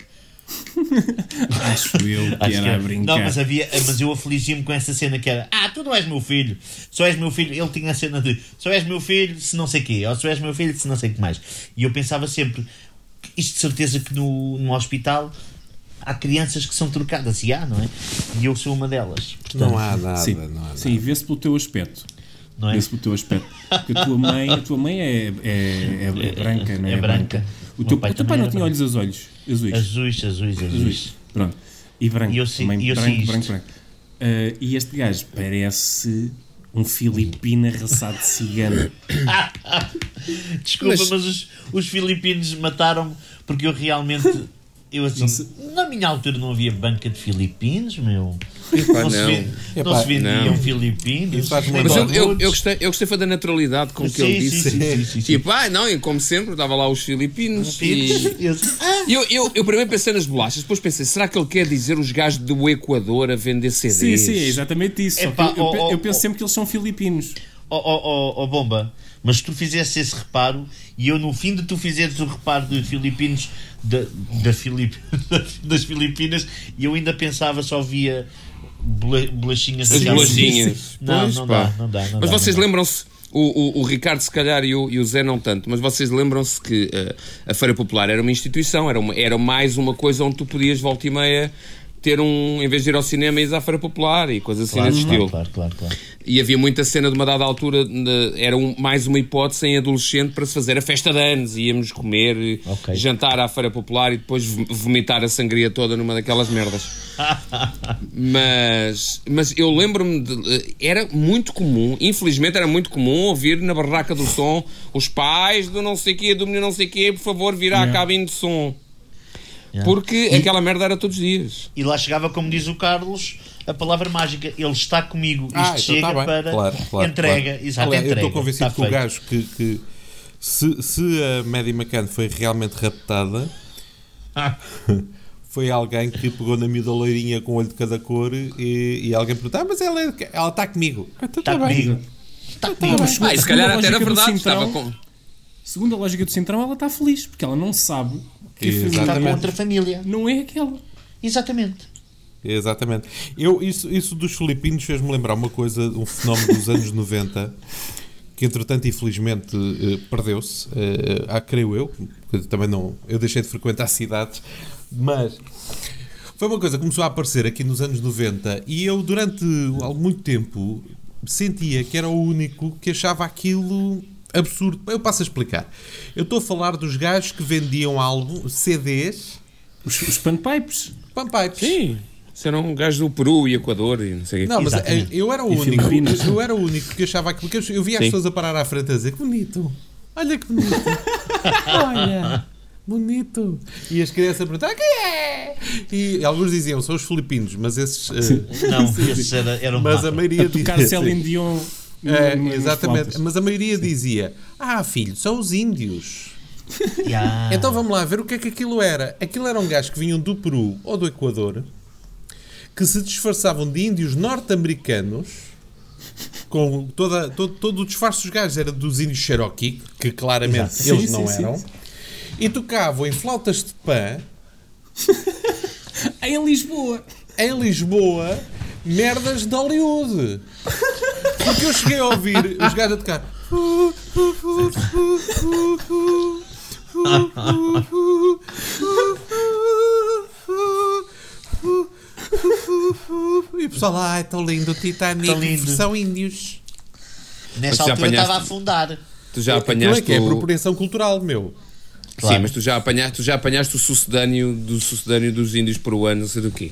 Acho eu que Acho era que a brincar. Não, mas, havia, mas eu afligia-me com essa cena que era Ah, tu não és meu filho, só és meu filho. Ele tinha a cena de só és meu filho se não sei quê, ou só és meu filho se não sei o que mais. E eu pensava sempre, isto de certeza que no, no hospital há crianças que são trocadas, e há, não é? E eu sou uma delas. Portanto, não há nada, Sim, não há nada. sim vê-se pelo teu aspecto. não é? Vê-se pelo teu aspecto. Porque a tua mãe, a tua mãe é, é, é, é branca, não é? É branca. O teu, pai o teu pai não tinha era olhos azuis. Azuis. Azuis, azuis, azuis. azuis. Pronto. E branco. E eu sei- também e eu sei branco, isto. branco, branco. Ah, e este gajo parece um filipino arraçado de cigano. Desculpa, Mas- mas, os, os filipinos mataram-me porque eu realmente. Eu assim, se- na minha altura não havia banca de filipinos, meu. Epá, não, se, não. não Epá, se vendiam não. filipinos. Faz-me nem Mas eu, eu, eu, gostei, eu gostei foi da naturalidade com que Sim, ele sim, disse. sim, sim, sim, sim. Tipo, ah, não, e como sempre, estava lá os filipinos. E Eu- Ah, e eu, eu, eu primeiro pensei nas bolachas, depois pensei, será que ele quer dizer os gajos do Equador a vender CDs? Sim, sim, é exatamente isso. Que Epá, eu, oh, oh, eu penso oh. sempre que eles são filipinos. oh, oh, oh, oh, bomba, mas se tu fizesse esse reparo e eu no fim de tu fizeres o reparo de filipinos da, da Filip, das Filipinas e eu ainda pensava só via bola- bolachinhas As bolachinhas. Não, não dá, não dá, não Mas dá, vocês lembram-se, o, o, o Ricardo se calhar e o, e o Zé não tanto, mas vocês lembram-se que eh, a Feira Popular era uma instituição, era, uma, era mais uma coisa onde tu podias, volta e meia, ter um, em vez de ir ao cinema, ir à Feira Popular e coisas assim Claro, nesse claro, estilo. claro, claro, claro. E havia muita cena de uma dada altura, era um- mais uma hipótese em adolescente para se fazer a festa de anos. Íamos comer, eh, Ok. jantar à Feira Popular e depois vo- vomitar a sangria toda numa daquelas merdas. mas, mas eu lembro-me, de- era muito comum, infelizmente era muito comum ouvir na barraca do som os pais do não sei quê, do menino não sei quê, por favor, vir à Yeah. cabine de som. Yeah. Porque aquela merda era todos os dias. E lá chegava, como diz o Carlos, a palavra mágica. Ele está comigo. Isto Ah, então chega tá para Claro, claro, entrega. claro. Exato, Aliás, entrega. Eu estou convencido Está que o gajo que, que se, se a Maddie McCann foi realmente raptada, foi alguém que pegou na miúda loirinha com o olho de cada cor e, e alguém perguntou: ah, mas ela é- ela está comigo. Então Está tá bem. comigo. Está comigo. mas Ah, e se segundo calhar a até era lógica do verdade, Centrão- estava com. Segundo a lógica do Centrão, ela está feliz, porque ela não sabe que a Está família com Exatamente. outra família. não é aquela. Exatamente. Exatamente. Eu, isso, isso dos filipinos fez-me lembrar uma coisa, um fenómeno dos anos 90, que entretanto, infelizmente, eh, perdeu-se. Ah, creio eu, porque também não. Eu deixei de frequentar cidades, mas. Foi uma coisa que começou a aparecer aqui nos anos 90 e eu, durante há muito tempo, sentia que era o único que achava aquilo absurdo. Eu passo a explicar. Eu estou a falar dos gajos que vendiam álbum, CDs, Os, os panpipes. pampipes. Sim. Isso era um gajo do Peru e Equador e não sei o quê. Não, mas Exatamente. eh, eu era o E único. Filipinas. Eu era o único que achava aquilo que eu, eu via as Sim. pessoas a parar à frente a dizer que bonito. Olha que bonito. Olha. Bonito. E as crianças a perguntar: quem é? E alguns diziam: são os filipinos, mas esses. eh, Não, esse era, era um mas a mapa. maioria A tocar. Celine. Dion. É, no- exatamente. Mas a maioria dizia: Ah, filho, são os índios. Ya. Então vamos lá ver o que é que aquilo era. Aquilo eram gajos que vinham do Peru ou do Equador que se disfarçavam de índios norte-americanos com toda, todo, todo o disfarce dos gajos era dos índios Cherokee, que claramente Exato. eles Sim, não sim, sim, eram, sim. e tocavam em flautas de pã Em Lisboa. em Lisboa merdas de Hollywood. Porque eu cheguei a ouvir os gajos a tocar. E o pessoal, ai, tão lindo o Titanic, Tão lindo. versão índios. Já altura apanhaste- estava a afundar. Tu já Aquilo é apanhaste que é o... apropriação cultural, meu. Claro. Sim, mas tu já apanhaste, tu já apanhaste o sucedâneo do sucedâneo dos índios peruanos, não sei do quê.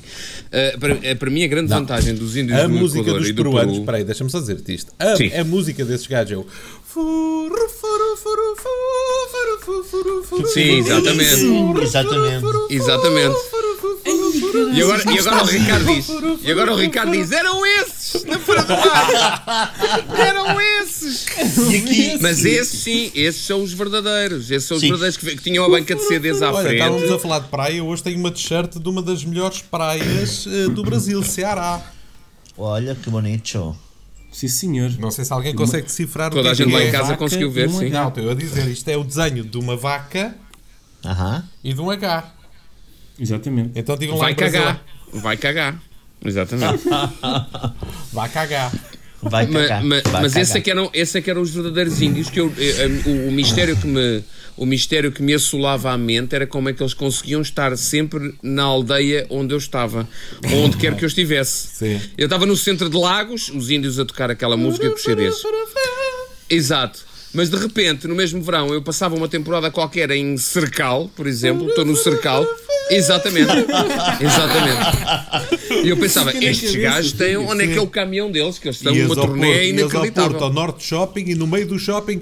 Ah, para, eh, para mim, a grande vantagem dos índios A do música Equador dos e do peruanos, Peru... peraí, deixa-me só dizer-te isto. A, Sim. a música desses gajos é o. furu, furu, furu, furu, furu, furu, furu, Sim, exatamente. Sim, exatamente. Exatamente. E agora, e agora o Ricardo diz: E agora o Ricardo diz: Eram esses! Na Feira do Mar! Eram esses! E aqui, Mas esses sim, esses são os verdadeiros. Esses são os Sim. verdadeiros que, que tinham a banca de CDs à Olha, estávamos frente. a falar de praia. Hoje tenho uma t-shirt de uma das melhores praias eh, do Brasil, Ceará. olha que bonito. Sim, senhor. Não sei se alguém consegue decifrar Toda o a que é gente lá é. em casa Vaca conseguiu ver, sim. Não, estou a dizer, isto é o desenho de uma vaca Aham. e de um H. Exatamente. Então digam lá Vai Brasil, cagar. Vai cagar. Exatamente. Vai cagar. Vai cagar. ma- vai mas cagar. esse é, que eram, esse é que eram os verdadeiros índios que eu, eh, eh, o, o mistério que me o mistério que me assolava a mente era como é que eles conseguiam estar sempre na aldeia onde eu estava, ou onde quer que eu estivesse. Sim. Eu estava no centro de Lagos, os índios a tocar aquela música com CDs. Exato. Mas de repente, no mesmo verão, eu passava uma temporada qualquer em Cercal, por exemplo, estou no Cercal. Exatamente. Exatamente. E eu pensava, estes gajos têm. sim. Onde é que é o caminhão deles? Que eles estão numa turnê Porto, ias ao inacreditável. Porto, ao Norte Shopping e no meio do shopping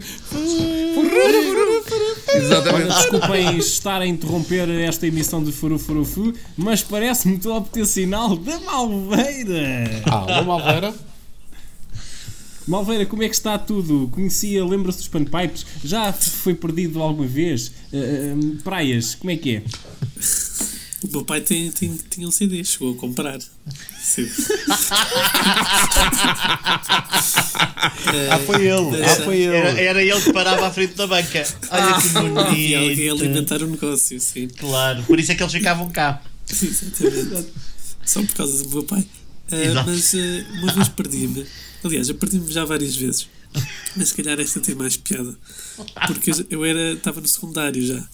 Exatamente. Desculpem estar a interromper esta emissão de Furu Furu Fu, mas parece-me que estou a obter sinal da Malveira. Ah, uma Malveira. Malveira, como é que está tudo? Conhecia, lembra-se dos panpipes? Já foi perdido alguma vez? Eh, praias, como é que é? O meu pai tem, tem, tinha um CD, chegou a comprar. Sim. Ah, foi ele. Ah, foi Era, ele. era ele que parava à frente da banca. Olha que Havia alguém a bonito. alimentar o negócio, sim. Claro, por isso é que eles ficavam cá. Exatamente. Só por causa do meu pai. Ah, mas ah, uma vez perdi-me. Aliás, eu perdi-me já várias vezes. Mas se calhar esta tem mais piada. Porque eu- eu era, estava no secundário já.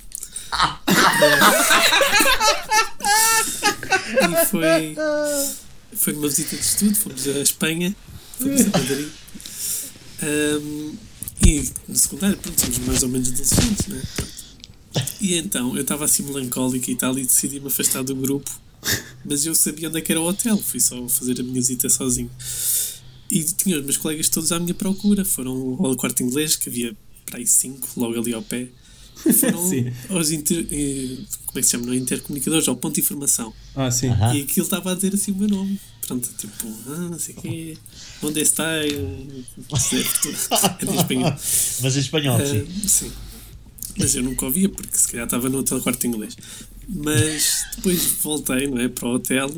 E foi, foi numa visita de estudo, fomos a Espanha, fomos a Madrid. Ahm, e no secundário, pronto, somos mais ou menos adolescentes, né? E então eu estava assim melancólico e tal, e decidi me afastar do grupo. Mas eu sabia onde é que era o hotel, fui só fazer a minha visita sozinho. E tinha os meus colegas todos à minha procura. Foram ao quarto inglês, que havia para aí cinco, logo ali ao pé. Foram Sim. aos inter, eh, como é que se chama? Não é intercomunicadores, ao ponto de informação. Ah, sim. Aham. E aquilo estava a dizer assim o meu nome. Pronto, tipo, ah, não sei o quê, onde está? Eu- É de espanhol. Mas em espanhol, Ah, sim. sim. Mas eu nunca ouvia, porque se calhar estava no hotel quarto inglês. Mas depois voltei, não é? Para o hotel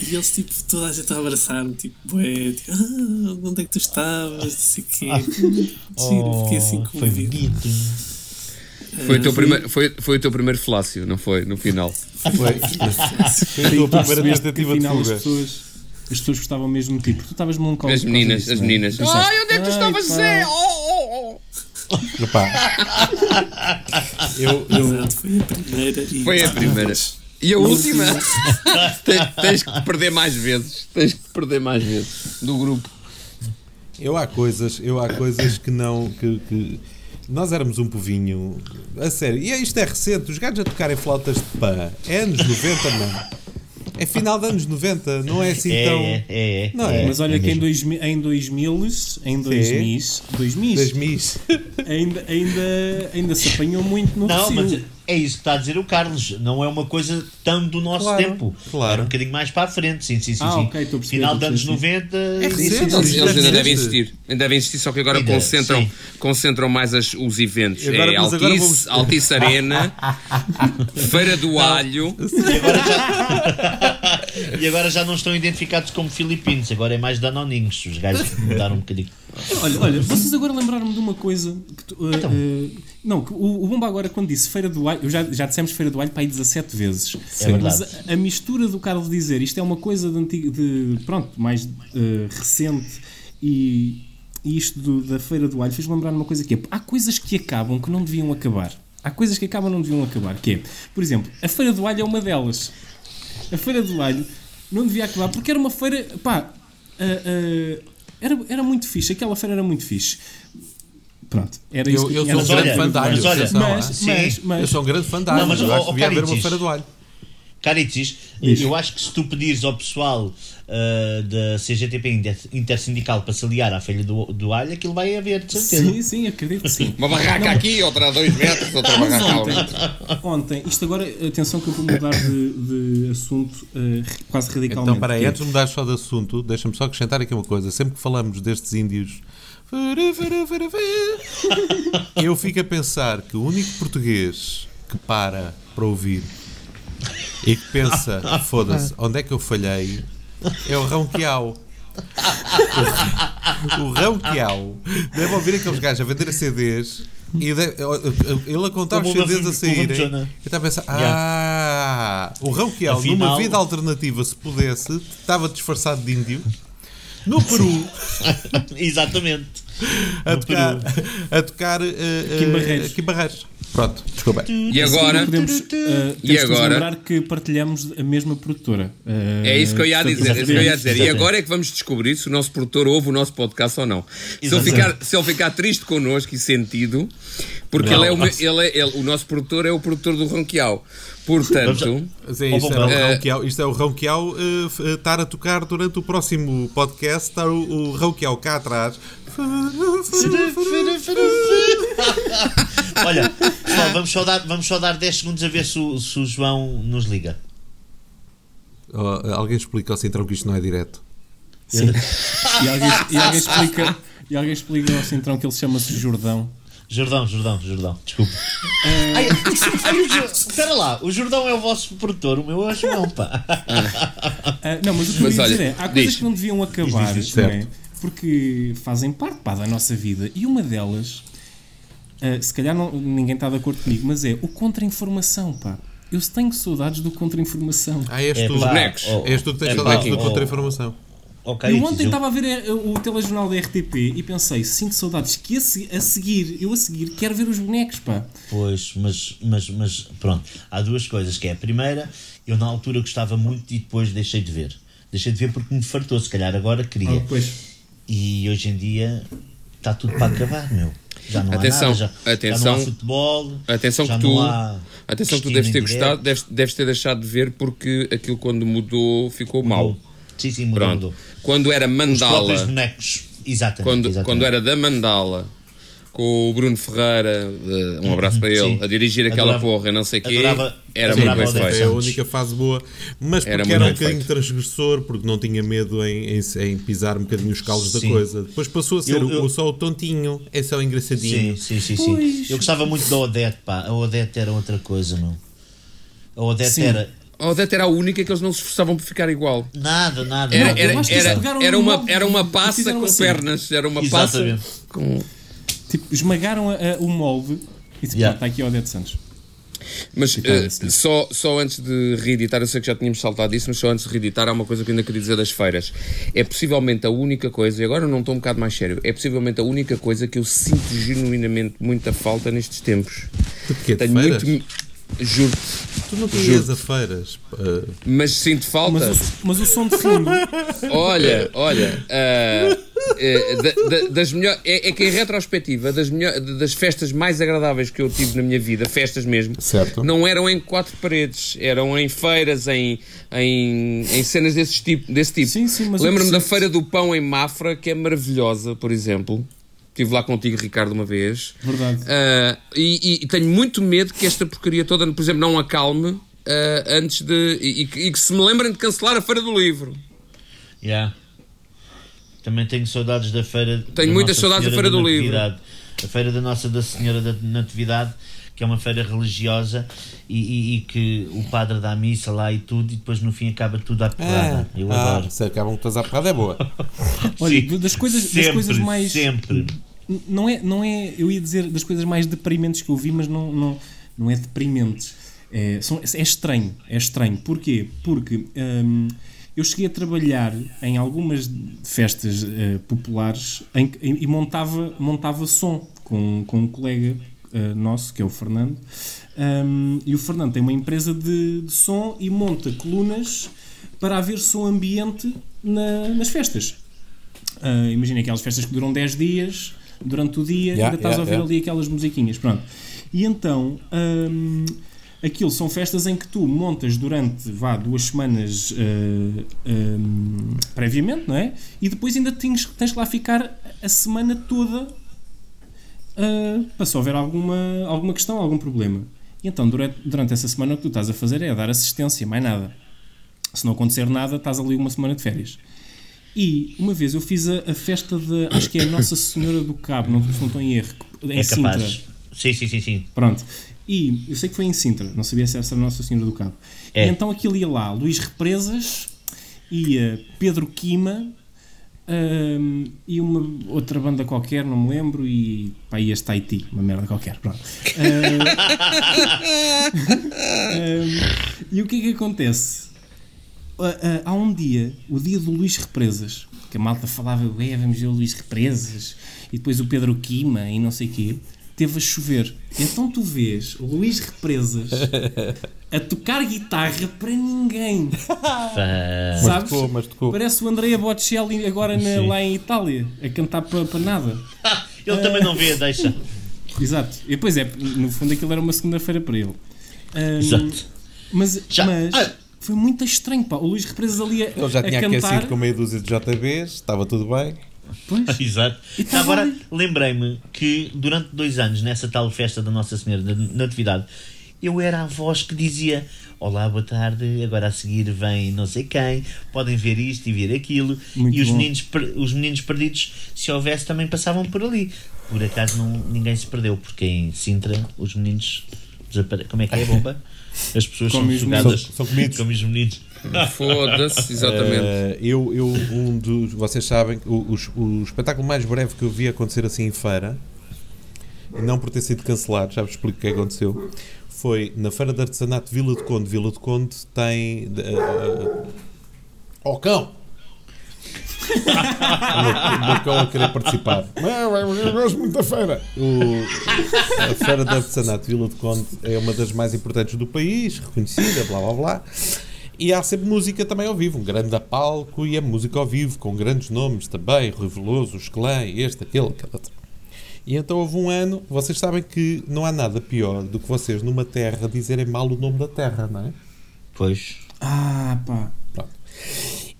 e eles, tipo, toda a gente a abraçar-me, tipo, bué, tipo, ah, onde é que tu estavas? Não sei o quê. Giro, fiquei assim Oh, foi comovido. bonito. Foi o, teu primeiro, foi, foi o teu primeiro falácio, não foi? No final. Foi. Foi a tua primeira tentativa de afinal as fuga. pessoas, as pessoas gostavam mesmo de ti, porque tu estavas melancólico. As meninas, disso, as é? meninas. Pensaste, Ai, onde é que tu "Ai, estavas, pá." Zé? Oh, oh, oh. Epá. Eu, eu, foi a primeira. E, Foi a primeira. E a última? tens, tens que te perder mais vezes. Tens que te perder mais vezes do grupo. eu há coisas, eu há coisas que não. Que, que- nós éramos um povinho. A sério. E isto é recente. Os gajos a tocarem flautas de pã. É anos 90, mano. É final de anos 90. Não é assim É, tão. é, é, é. Não é? Mas olha é que em mesmo. 2000, em 2000, em 2000, 2000 Das mis. ainda, ainda, ainda se apanhou muito no Não, Recio. mas é isso que está a dizer o Carlos. Não é uma coisa tão do nosso Claro, tempo. claro. Era um bocadinho mais para a frente, sim, sim, sim. Ah, sim. ok, estou a perceber, Final dos anos perceber. 90. É recente, sim, Eles, sim, Sim, eles ainda devem existir. Ainda devem existir, só que agora Ainda, concentram, sim. concentram mais as- os eventos. Agora- é Altice, vamos- Altice Arena, Feira do Alho. E agora, já... e agora já não estão identificados como filipinos, agora é mais danoninhos. Os gajos mudaram um bocadinho. Olha, olha, vocês agora lembraram-me de uma coisa que uh, Então. uh, não, que o, o Bomba agora quando disse Feira do Alho, já, já dissemos Feira do Alho para aí 17 vezes. É Mas a, a mistura do Carlos dizer isto é uma coisa de antigo, de, pronto, mais uh, recente e, e isto do- da Feira do Alho fez-me lembrar uma coisa que é, há coisas que acabam que não deviam acabar. Há coisas que acabam não deviam acabar, que é, por exemplo, a Feira do Alho é uma delas. A Feira do Alho não devia acabar porque era uma feira, pá, era, era muito fixe, aquela feira era muito fixe. Pronto, era isso Eu, que eu sou um grande fã de alho. mas olha, atenção, mas, sim. mas, mas, Eu sou um grande fã de alho. Mas, eu acho que devia haver uma feira do alho. Caritzis, Diz. eu acho que se tu pedires ao pessoal ah, da CGTP Inter- Intersindical para se aliar à Feira do, do Alho, aquilo vai haver, de certeza. Sim, sim, acredito que sim. Uma barraca aqui, outra a dois metros, outra Mas barraca ontem, outro. ontem, isto agora, atenção que eu vou mudar de, de assunto eh, quase radicalmente. Então, peraí, que é- antes de mudar só de assunto, deixa-me só acrescentar aqui uma coisa. Sempre que falamos destes índios, eu fico a pensar que o único português que para para ouvir e que pensa, foda-se, onde é que eu falhei, é o Rão Quiau. O, Rão Quiau deve ouvir aqueles gajos a vender CDs e de- ele a contar os CDs a o saírem Bafujona. e está a pensar, ah, o Rão Quiau, Afinal- numa vida alternativa, se pudesse, estava disfarçado de índio no Peru Exatamente. a No tocar, Peru. a tocar eh, eh, Kim Barreiros. Kim Barreiros. Pronto, desculpa. E agora? Podemos, eh, temos E agora? lembrar que partilhamos a mesma produtora. Eh, É isso que eu ia portanto, dizer, é isso que eu ia dizer. E agora é que vamos descobrir se o nosso produtor ouve o nosso podcast ou não. Se ele, ficar, se ele ficar triste connosco e sentido, porque ele é, o, ele é- ele- o nosso produtor é o produtor do Ronquial. Portanto, Sim, isto, é o. Rão Quiau, isto é o eh, f- eh, estar a tocar durante o próximo podcast. Está o, o Rão Quiau cá atrás. Olha, pessoal, vamos só, dar, vamos só dar 10 segundos a ver se o, se o João nos liga. Oh, alguém explica ao Centrão que isto não é direto. Sim. E alguém, e alguém explica, e alguém explica ao Centrão que ele chama-se Jordão. Jordão, Jordão, Jordão, desculpa. Ai, o Jo- Espera lá, o Jordão é o vosso produtor, o meu acho não, pá. Ah, não, mas o que eu Mas olha, dizer é, há coisas diz. que não deviam acabar, Diz, diz, não é? porque fazem parte pá, da nossa vida. E uma delas, ah, se calhar não- ninguém está de acordo comigo, mas é o contra-informação, pá. Eu tenho saudades do contra-informação. Ah, és É tu. bonecos. oh, És tu que tens é saudades da oh, contra-informação. ok, Eu ontem estava a ver eh, o telejornal da RTP e pensei, sinto saudades que a, se- a seguir, eu a seguir, quero ver os bonecos, pá. Pois, mas, mas, mas pronto, há duas coisas, que é a primeira, eu na altura gostava muito e depois deixei de ver. Deixei de ver porque me fartou, se calhar agora queria. pois. E hoje em dia está tudo para acabar, meu. Já não Atenção, há nada, já, já atenção. há futebol, atenção já que tu, há atenção que tu deves ter gostado, deves, deves ter deixado de ver porque aquilo quando mudou ficou mal. Sim, sim, mudou, Pronto. mudou. Quando era Os Mandala, bonecos, exatamente. quando, exatamente. quando era da Mandala, com o Bruno Ferreira, eh, um abraço para ele, Sim. a dirigir aquela Adorava- porra, não sei o quê, adorava- era adorava muito o bem feito. É a única fase boa, mas Era porque era um bocadinho transgressor, porque não tinha medo em, em, em pisar um bocadinho os calos da Sim. coisa. Depois passou a ser Eu- o- eu- só o tontinho, esse é o engraçadinho. Sim, sim, sim, sim. Eu gostava muito da Odete, pá. A Odete era outra coisa, meu. A Odete Sim. era. A Odete era a única que eles não se esforçavam por ficar igual. Nada, nada. Era, Não, era, era, era, uma, molde era uma passa com assim. pernas, era uma Exatamente. passa com... Tipo, esmagaram a- a- o molde e tipo, Yeah. está aqui o Odete Santos. Mas assim. só, só antes de reeditar, eu sei que já tínhamos saltado isso, mas só antes de reeditar, há uma coisa que eu ainda queria dizer das feiras. É possivelmente a única coisa, e agora eu não estou um bocado mais sério, é possivelmente a única coisa que eu sinto genuinamente muita falta nestes tempos. Quê? De Tenho feiras? muito. Juro Tu não a feiras. mas sinto falta. Mas o, mas o som de fundo. Olha, olha, ah, eh, da- da- das melhor, é, é que em retrospectiva, das, melhor, das festas mais agradáveis que eu tive na minha vida, festas mesmo, Certo. não eram em quatro paredes, eram em feiras, em, em, em cenas desse tipo. Desse tipo. Sim, sim, Lembro-me da. Feira do Pão em Mafra, que é maravilhosa, por exemplo. Estive lá contigo, Ricardo, uma vez. Verdade. Ah, e, e- tenho muito medo que esta porcaria toda, por exemplo, não acalme ah, antes de. E, e- que se me lembrem de cancelar a Feira do Livro. Yeah. Também tenho saudades da feira. Tenho da muitas Nossa saudades da Senhora Feira do Livro. Natividade. A feira da Nossa da Senhora da Natividade, que é uma feira religiosa e, e- e que o padre dá missa lá e tudo, e depois no fim acaba tudo à porrada. Eu ah, adoro. se acabam fazer a porrada é boa. Olha, Sim. das coisas, das sempre, coisas mais. Sempre. Não é, não é, eu ia dizer das coisas mais deprimentes que eu vi, mas não, não, não é deprimentes. É, são- é estranho, é estranho. Porquê? Porque hum, eu cheguei a trabalhar em algumas festas eh, populares em que- e montava, montava som com, com um colega eh, nosso, que é o Fernando. Hum, e o Fernando tem uma empresa de, de som e monta colunas para haver som ambiente na- nas festas. Ah, imagina aquelas festas que duram 10 dias, durante o dia, Yeah, ainda estás yeah, a ouvir yeah. ali aquelas musiquinhas. Pronto. E então, hum, aquilo são festas em que tu montas durante, vá, duas semanas eh, ehm, previamente, não é? E depois ainda tens, tens que lá ficar a semana toda eh, para se houver alguma, alguma questão, algum problema. E então, durante, durante essa semana, o que tu estás a fazer é dar assistência, mais nada. Se não acontecer nada, estás ali uma semana de férias. E uma vez eu fiz a, a festa de, acho que é Nossa Senhora do Cabo, não, não estou em erro, em É Sintra. capaz. Sim, sim, sim, sim. Pronto. E eu sei que foi em Sintra, não sabia se era Nossa Senhora do Cabo. É. E então aquilo ia lá Luís Represas, ia Pedro Quima hum, e uma outra banda qualquer, não me lembro, e pá, ia este Tahiti, uma merda qualquer. Pronto. Hum, e o que é que acontece? Ah, ah, há um dia, o dia do Luís Represas, que a malta falava, ué, vamos ver o Luís Represas, e depois o Pedro Quima e não sei o quê, teve a chover. Então tu vês o Luís Represas a tocar guitarra para ninguém. Sabes? tocou, mas tocou. Parece o Andrea Bocelli agora na- lá em Itália, a cantar para, para nada. Ele também não vê, deixa. Exato. E depois é, no fundo aquilo era uma segunda-feira para ele. Ahm, Exato. Mas, Já- mas Ah. foi muito estranho, pá. O Luís Represas ali a, Ele já a tinha cantar. aquecido com meia dúzia de JBs, estava tudo bem. Pois. Exato. E tava Agora, ali. lembrei-me que durante dois anos, nessa tal festa da Nossa Senhora da Natividade, eu era a voz que dizia: Olá, boa tarde, agora a seguir vem não sei quem, podem ver isto e ver aquilo. Muito e os bom. meninos, os meninos perdidos, se houvesse, também passavam por ali. Por acaso não, ninguém se perdeu, porque em Sintra os meninos desaparecem. Como é que é a bomba? As pessoas são os jogadas. São- são comidos. Como os meninos. Foda-se, exatamente. Eh, eu, eu, um dos, vocês sabem, o, o, o espetáculo mais breve que eu vi acontecer assim em feira, e não por ter sido cancelado, já vos explico o que aconteceu, foi na Feira de Artesanato Vila de Conde. Vila de Conde tem. Uh, oh, cão! o meu- cão a querer participar. Não, eu gosto muito da feira. O- a Feira de Artesanato Vila de Conde é uma das mais importantes do país, reconhecida, blá blá blá. E há sempre música também ao vivo, um grande palco e é música ao vivo, com grandes nomes também, Rui Veloso, os Clã, este, aquele, aquele outro. E então houve um ano, vocês sabem que não há nada pior do que vocês numa terra dizerem mal o nome da terra, não é? Pois. Ah, pá. Pronto.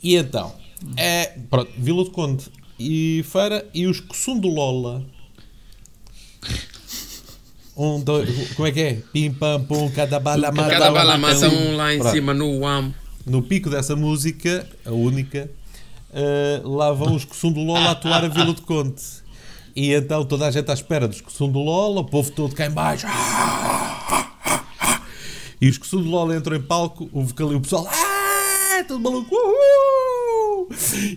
E então, é, pronto, Vila do Conde e Feira e os Lola. Um, dois, como é que é? Pim, pam, pum, cada bala mata Cada um, bala mata mata um. lá em Pronto. cima no UAM. No pico dessa música, a única, eh, lá vão os Lola atuar a Vila do Conde. E então toda a gente à espera dos Lola, o povo todo cá em baixo. E os Lola entram em palco, o vocalista, o pessoal, ah, todo maluco, uhul!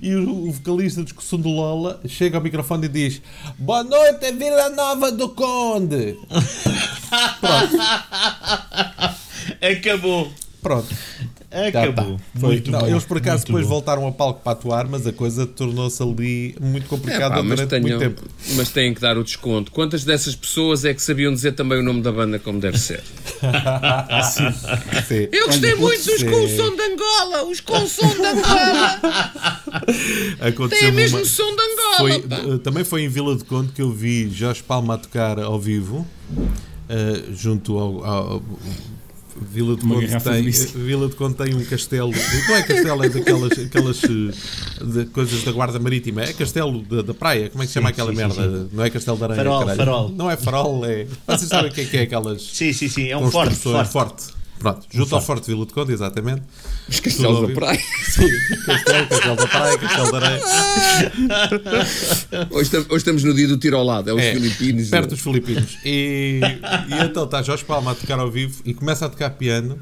E o, vocalista dos Lola chega ao microfone e diz: Boa noite, Vila Nova do Conde. Acabou. Pronto. Já Acabou. tá. Foi- Muito não, bom. eles por acaso muito depois bom. voltaram a palco para atuar, mas a coisa tornou-se ali muito É, complicada pá, mas, durante muito tenham, tempo. mas têm que dar o desconto. Quantas dessas pessoas é que sabiam dizer também o nome da banda como deve ser? Sim. Eu gostei Olha, muito dos sim. com o som de Angola! Os com o som de Angola! Aconteceu Tem mesmo uma- som de Angola! Foi, eh, também foi em Vila de Conde que eu vi Jorge Palma a tocar ao vivo, eh, junto ao. ao- Vila de Conde tem. Vila de Conde tem um castelo, não é castelo, é daquelas aquelas, eh, de coisas da Guarda Marítima, é castelo da, da praia, como é que se chama Sim, aquela sim, merda? sim, Não é castelo da areia, Farol, caralho. farol. Não é farol, é. Vocês sabem o que é que é aquelas Sim, sim, sim. É um forte. forte. forte. Pronto, junto ao Forte Vila de Conde, exatamente. Os castelos da praia. Sim, castelo, castelo da praia, castelo da areia. Hoje, hoje estamos no dia do tiro ao lado, é os É, filipinos. Perto dos Filipinos. E, e então está Jorge Palma a tocar ao vivo e começa a tocar piano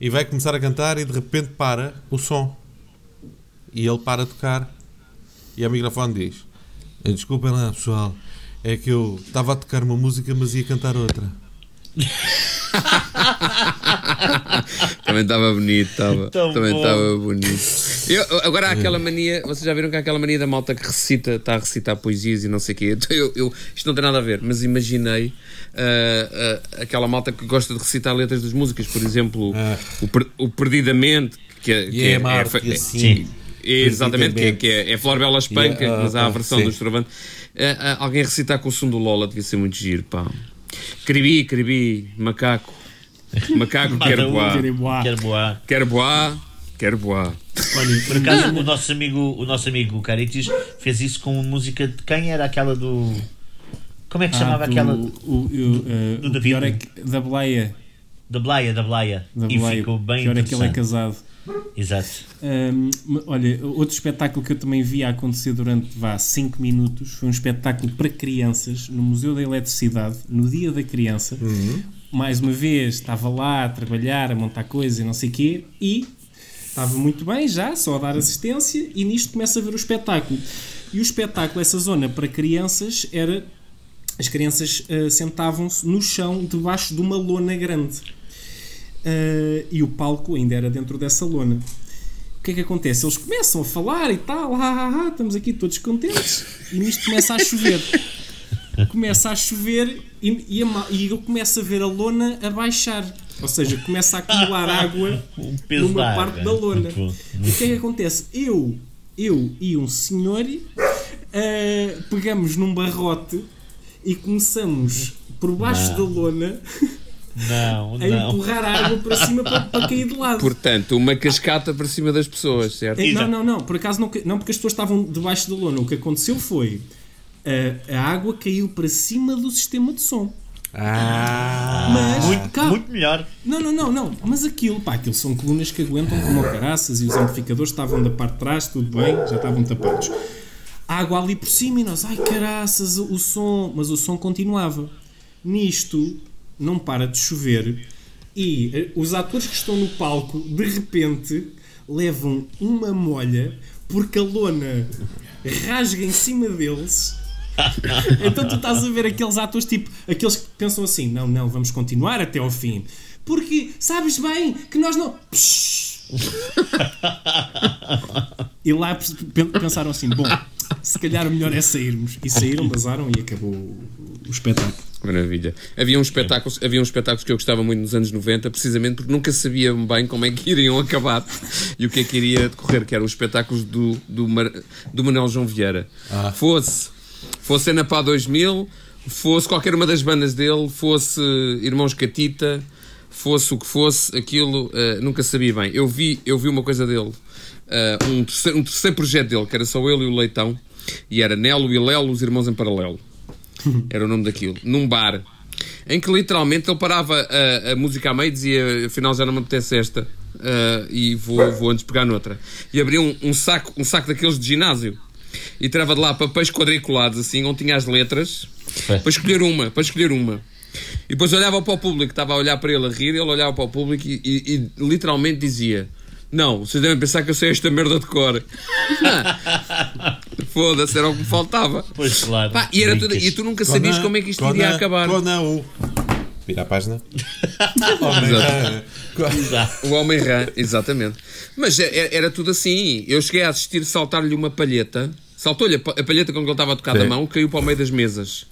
e vai começar a cantar e de repente para o som. E ele para a tocar e ao microfone diz: Desculpem lá, pessoal, é que eu estava a tocar uma música, mas ia cantar outra. Também estava bonito, estava. Também estava bonito. Eu- agora há aquela mania, vocês já viram que há aquela mania da malta que recita, está a recitar poesias e não sei o quê. Então eu, eu- isto não tem nada a ver, mas imaginei ah, ah, aquela malta que gosta de recitar letras das músicas, por exemplo, Ah. o, Per- o Perdidamente, que, é- que E é fe- e é- assim. Sim. é, exatamente, que é, que é, é Flor Bela Espanca, E, ah, mas há a ah, versão sim. do Estravante. Alguém recitar com o som do Lola devia ser muito giro, pá. Cribi, cribi, macaco. Macaco quer boa. Querem boa. Quero boa. Quer boa. Quer boa. Olha, por acaso o nosso amigo, o nosso amigo Caritis fez isso com música de quem era aquela do. Como é que se chamava Ah, do- aquela? O, o, eh, do o pior é que da Bleia. Da Blaia, da Blaia. Da E Bleia. ficou bem pior é que ele é casado. Exato. Hum, olha, outro espetáculo que eu também vi a acontecer durante vá 5 minutos foi um espetáculo para crianças no Museu da Eletricidade, no Dia da Criança. Mais uma vez, estava lá a trabalhar, a montar coisas e não sei o quê, e estava muito bem já, só a dar assistência, e nisto começa a ver o espetáculo. E o espetáculo, essa zona para crianças, era. As crianças ah, sentavam-se no chão debaixo de uma lona grande. Uh, e o palco ainda era dentro dessa lona. O que é que acontece? Eles começam a falar e tal, ah, ah, ah, estamos aqui todos contentes, e nisto começa a chover. Começa a chover e, e, a e eu começo a ver a lona a baixar. Ou seja, começa a acumular água Um peso numa da água. parte da lona. Bom. E o que é que acontece? Eu, eu e um senhor uh, pegamos num barrote e começamos por baixo da lona Não, a não. empurrar a água para cima para, para cair de lado. Portanto, uma cascata para cima das pessoas, certo? Eh, Não, não, não, por acaso não, não, porque as pessoas estavam debaixo da lona. O que aconteceu foi a, a água caiu para cima do sistema de som. Ah, Mas, Muito, calma, muito melhor. não, não, não, não, mas aquilo, pá, aquilo são colunas que aguentam como caraças e os amplificadores estavam da parte de trás, tudo bem, já estavam tapados. A água ali por cima e nós, ai caraças, o som, mas o som continuava. Nisto, não para de chover e eh, os atores que estão no palco, de repente, levam uma molha porque a lona rasga em cima deles. Então tu estás a ver aqueles atores tipo, aqueles que pensam assim, não, não, vamos continuar até ao fim. Porque sabes bem que nós não. E lá pe- pensaram assim, bom, se calhar o melhor é sairmos. E saíram, bazaram e acabou o espetáculo. Maravilha. Havia uns espetáculos, havia uns espetáculos que eu gostava muito nos anos 90, precisamente porque nunca sabiam bem como é que iriam acabar e o que é que iria decorrer, que eram os espetáculos do, do, Mar- do Manuel João Vieira. Fosse, fosse Ana 2000, fosse qualquer uma das bandas dele, fosse Irmãos Catita, fosse o que fosse, aquilo eh, nunca sabia bem. Eu vi, eu vi uma coisa dele, eh, um, terceiro, um terceiro projeto dele, que era só ele e o Leitão, e era Nelo e Lelo, os irmãos em paralelo. Era o nome daquilo. Num bar. Em que literalmente ele parava a, a música a meio e dizia afinal já não me apetece esta ah, e vou, vou antes pegar noutra. E abria um, um saco, um saco daqueles de ginásio e tirava de lá papéis quadriculados assim, onde tinha as letras para escolher uma, para escolher uma. E depois olhava para o público, estava a olhar para ele a rir, ele olhava para o público e, e- e literalmente dizia: Não, vocês devem pensar que eu sei esta merda de cor. Foda-se, era o que me faltava. Pois claro. Pá, e, era tudo- e tu nunca sabias como é que isto iria acabar. Cona U. Vira a página. O Homem-Rã, exatamente. Mas é- é- era tudo assim. Eu cheguei a assistir saltar-lhe uma palheta. Saltou-lhe a pa- a palheta com que ele estava a tocar Sim. da mão, caiu para o meio das mesas.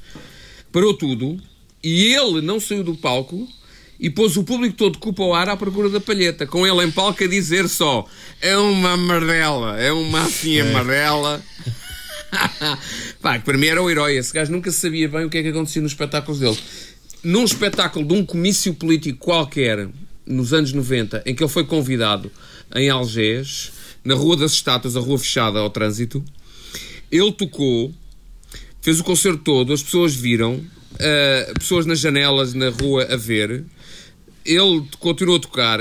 Parou tudo e ele não saiu do palco e pôs o público todo culpa ao ar à procura da palheta, com ele em palco a dizer só: é uma amarela, é uma assim amarela. Pá, que para mim era o herói. Esse gajo nunca sabia bem o que é que acontecia nos espetáculos dele. Num espetáculo de um comício político qualquer, nos anos 90, em que ele foi convidado em Algés, na Rua das Estátuas, a rua fechada ao trânsito, ele tocou, fez o concerto todo, as pessoas viram, ah, pessoas nas janelas, na rua a ver, ele continuou a tocar,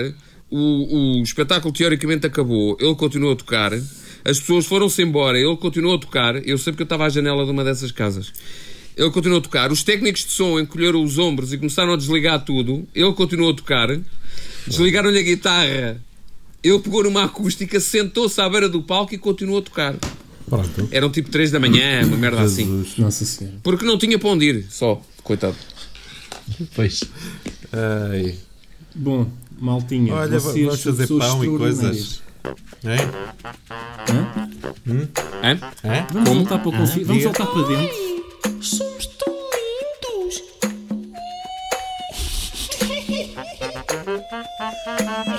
o, o espetáculo teoricamente acabou, ele continuou a tocar, as pessoas foram-se embora, ele continuou a tocar, eu sei porque eu estava à janela de uma dessas casas. Ele continuou a tocar, os técnicos de som encolheram os ombros e começaram a desligar tudo, ele continuou a tocar, desligaram-lhe a guitarra, ele pegou numa acústica, sentou-se à beira do palco e continuou a tocar. Pronto. Eram tipo 3 da manhã, uma merda assim. Nossa Senhora. Porque não tinha para onde ir, só, coitado. Pois. Ai. Bom, maltinha. Olha, vocês vamos fazer pão e coisas. É? Hã? Hum? Hã? Hã? Vamos voltar para o confi... Vamos voltar para dentro. Somos tão lindos.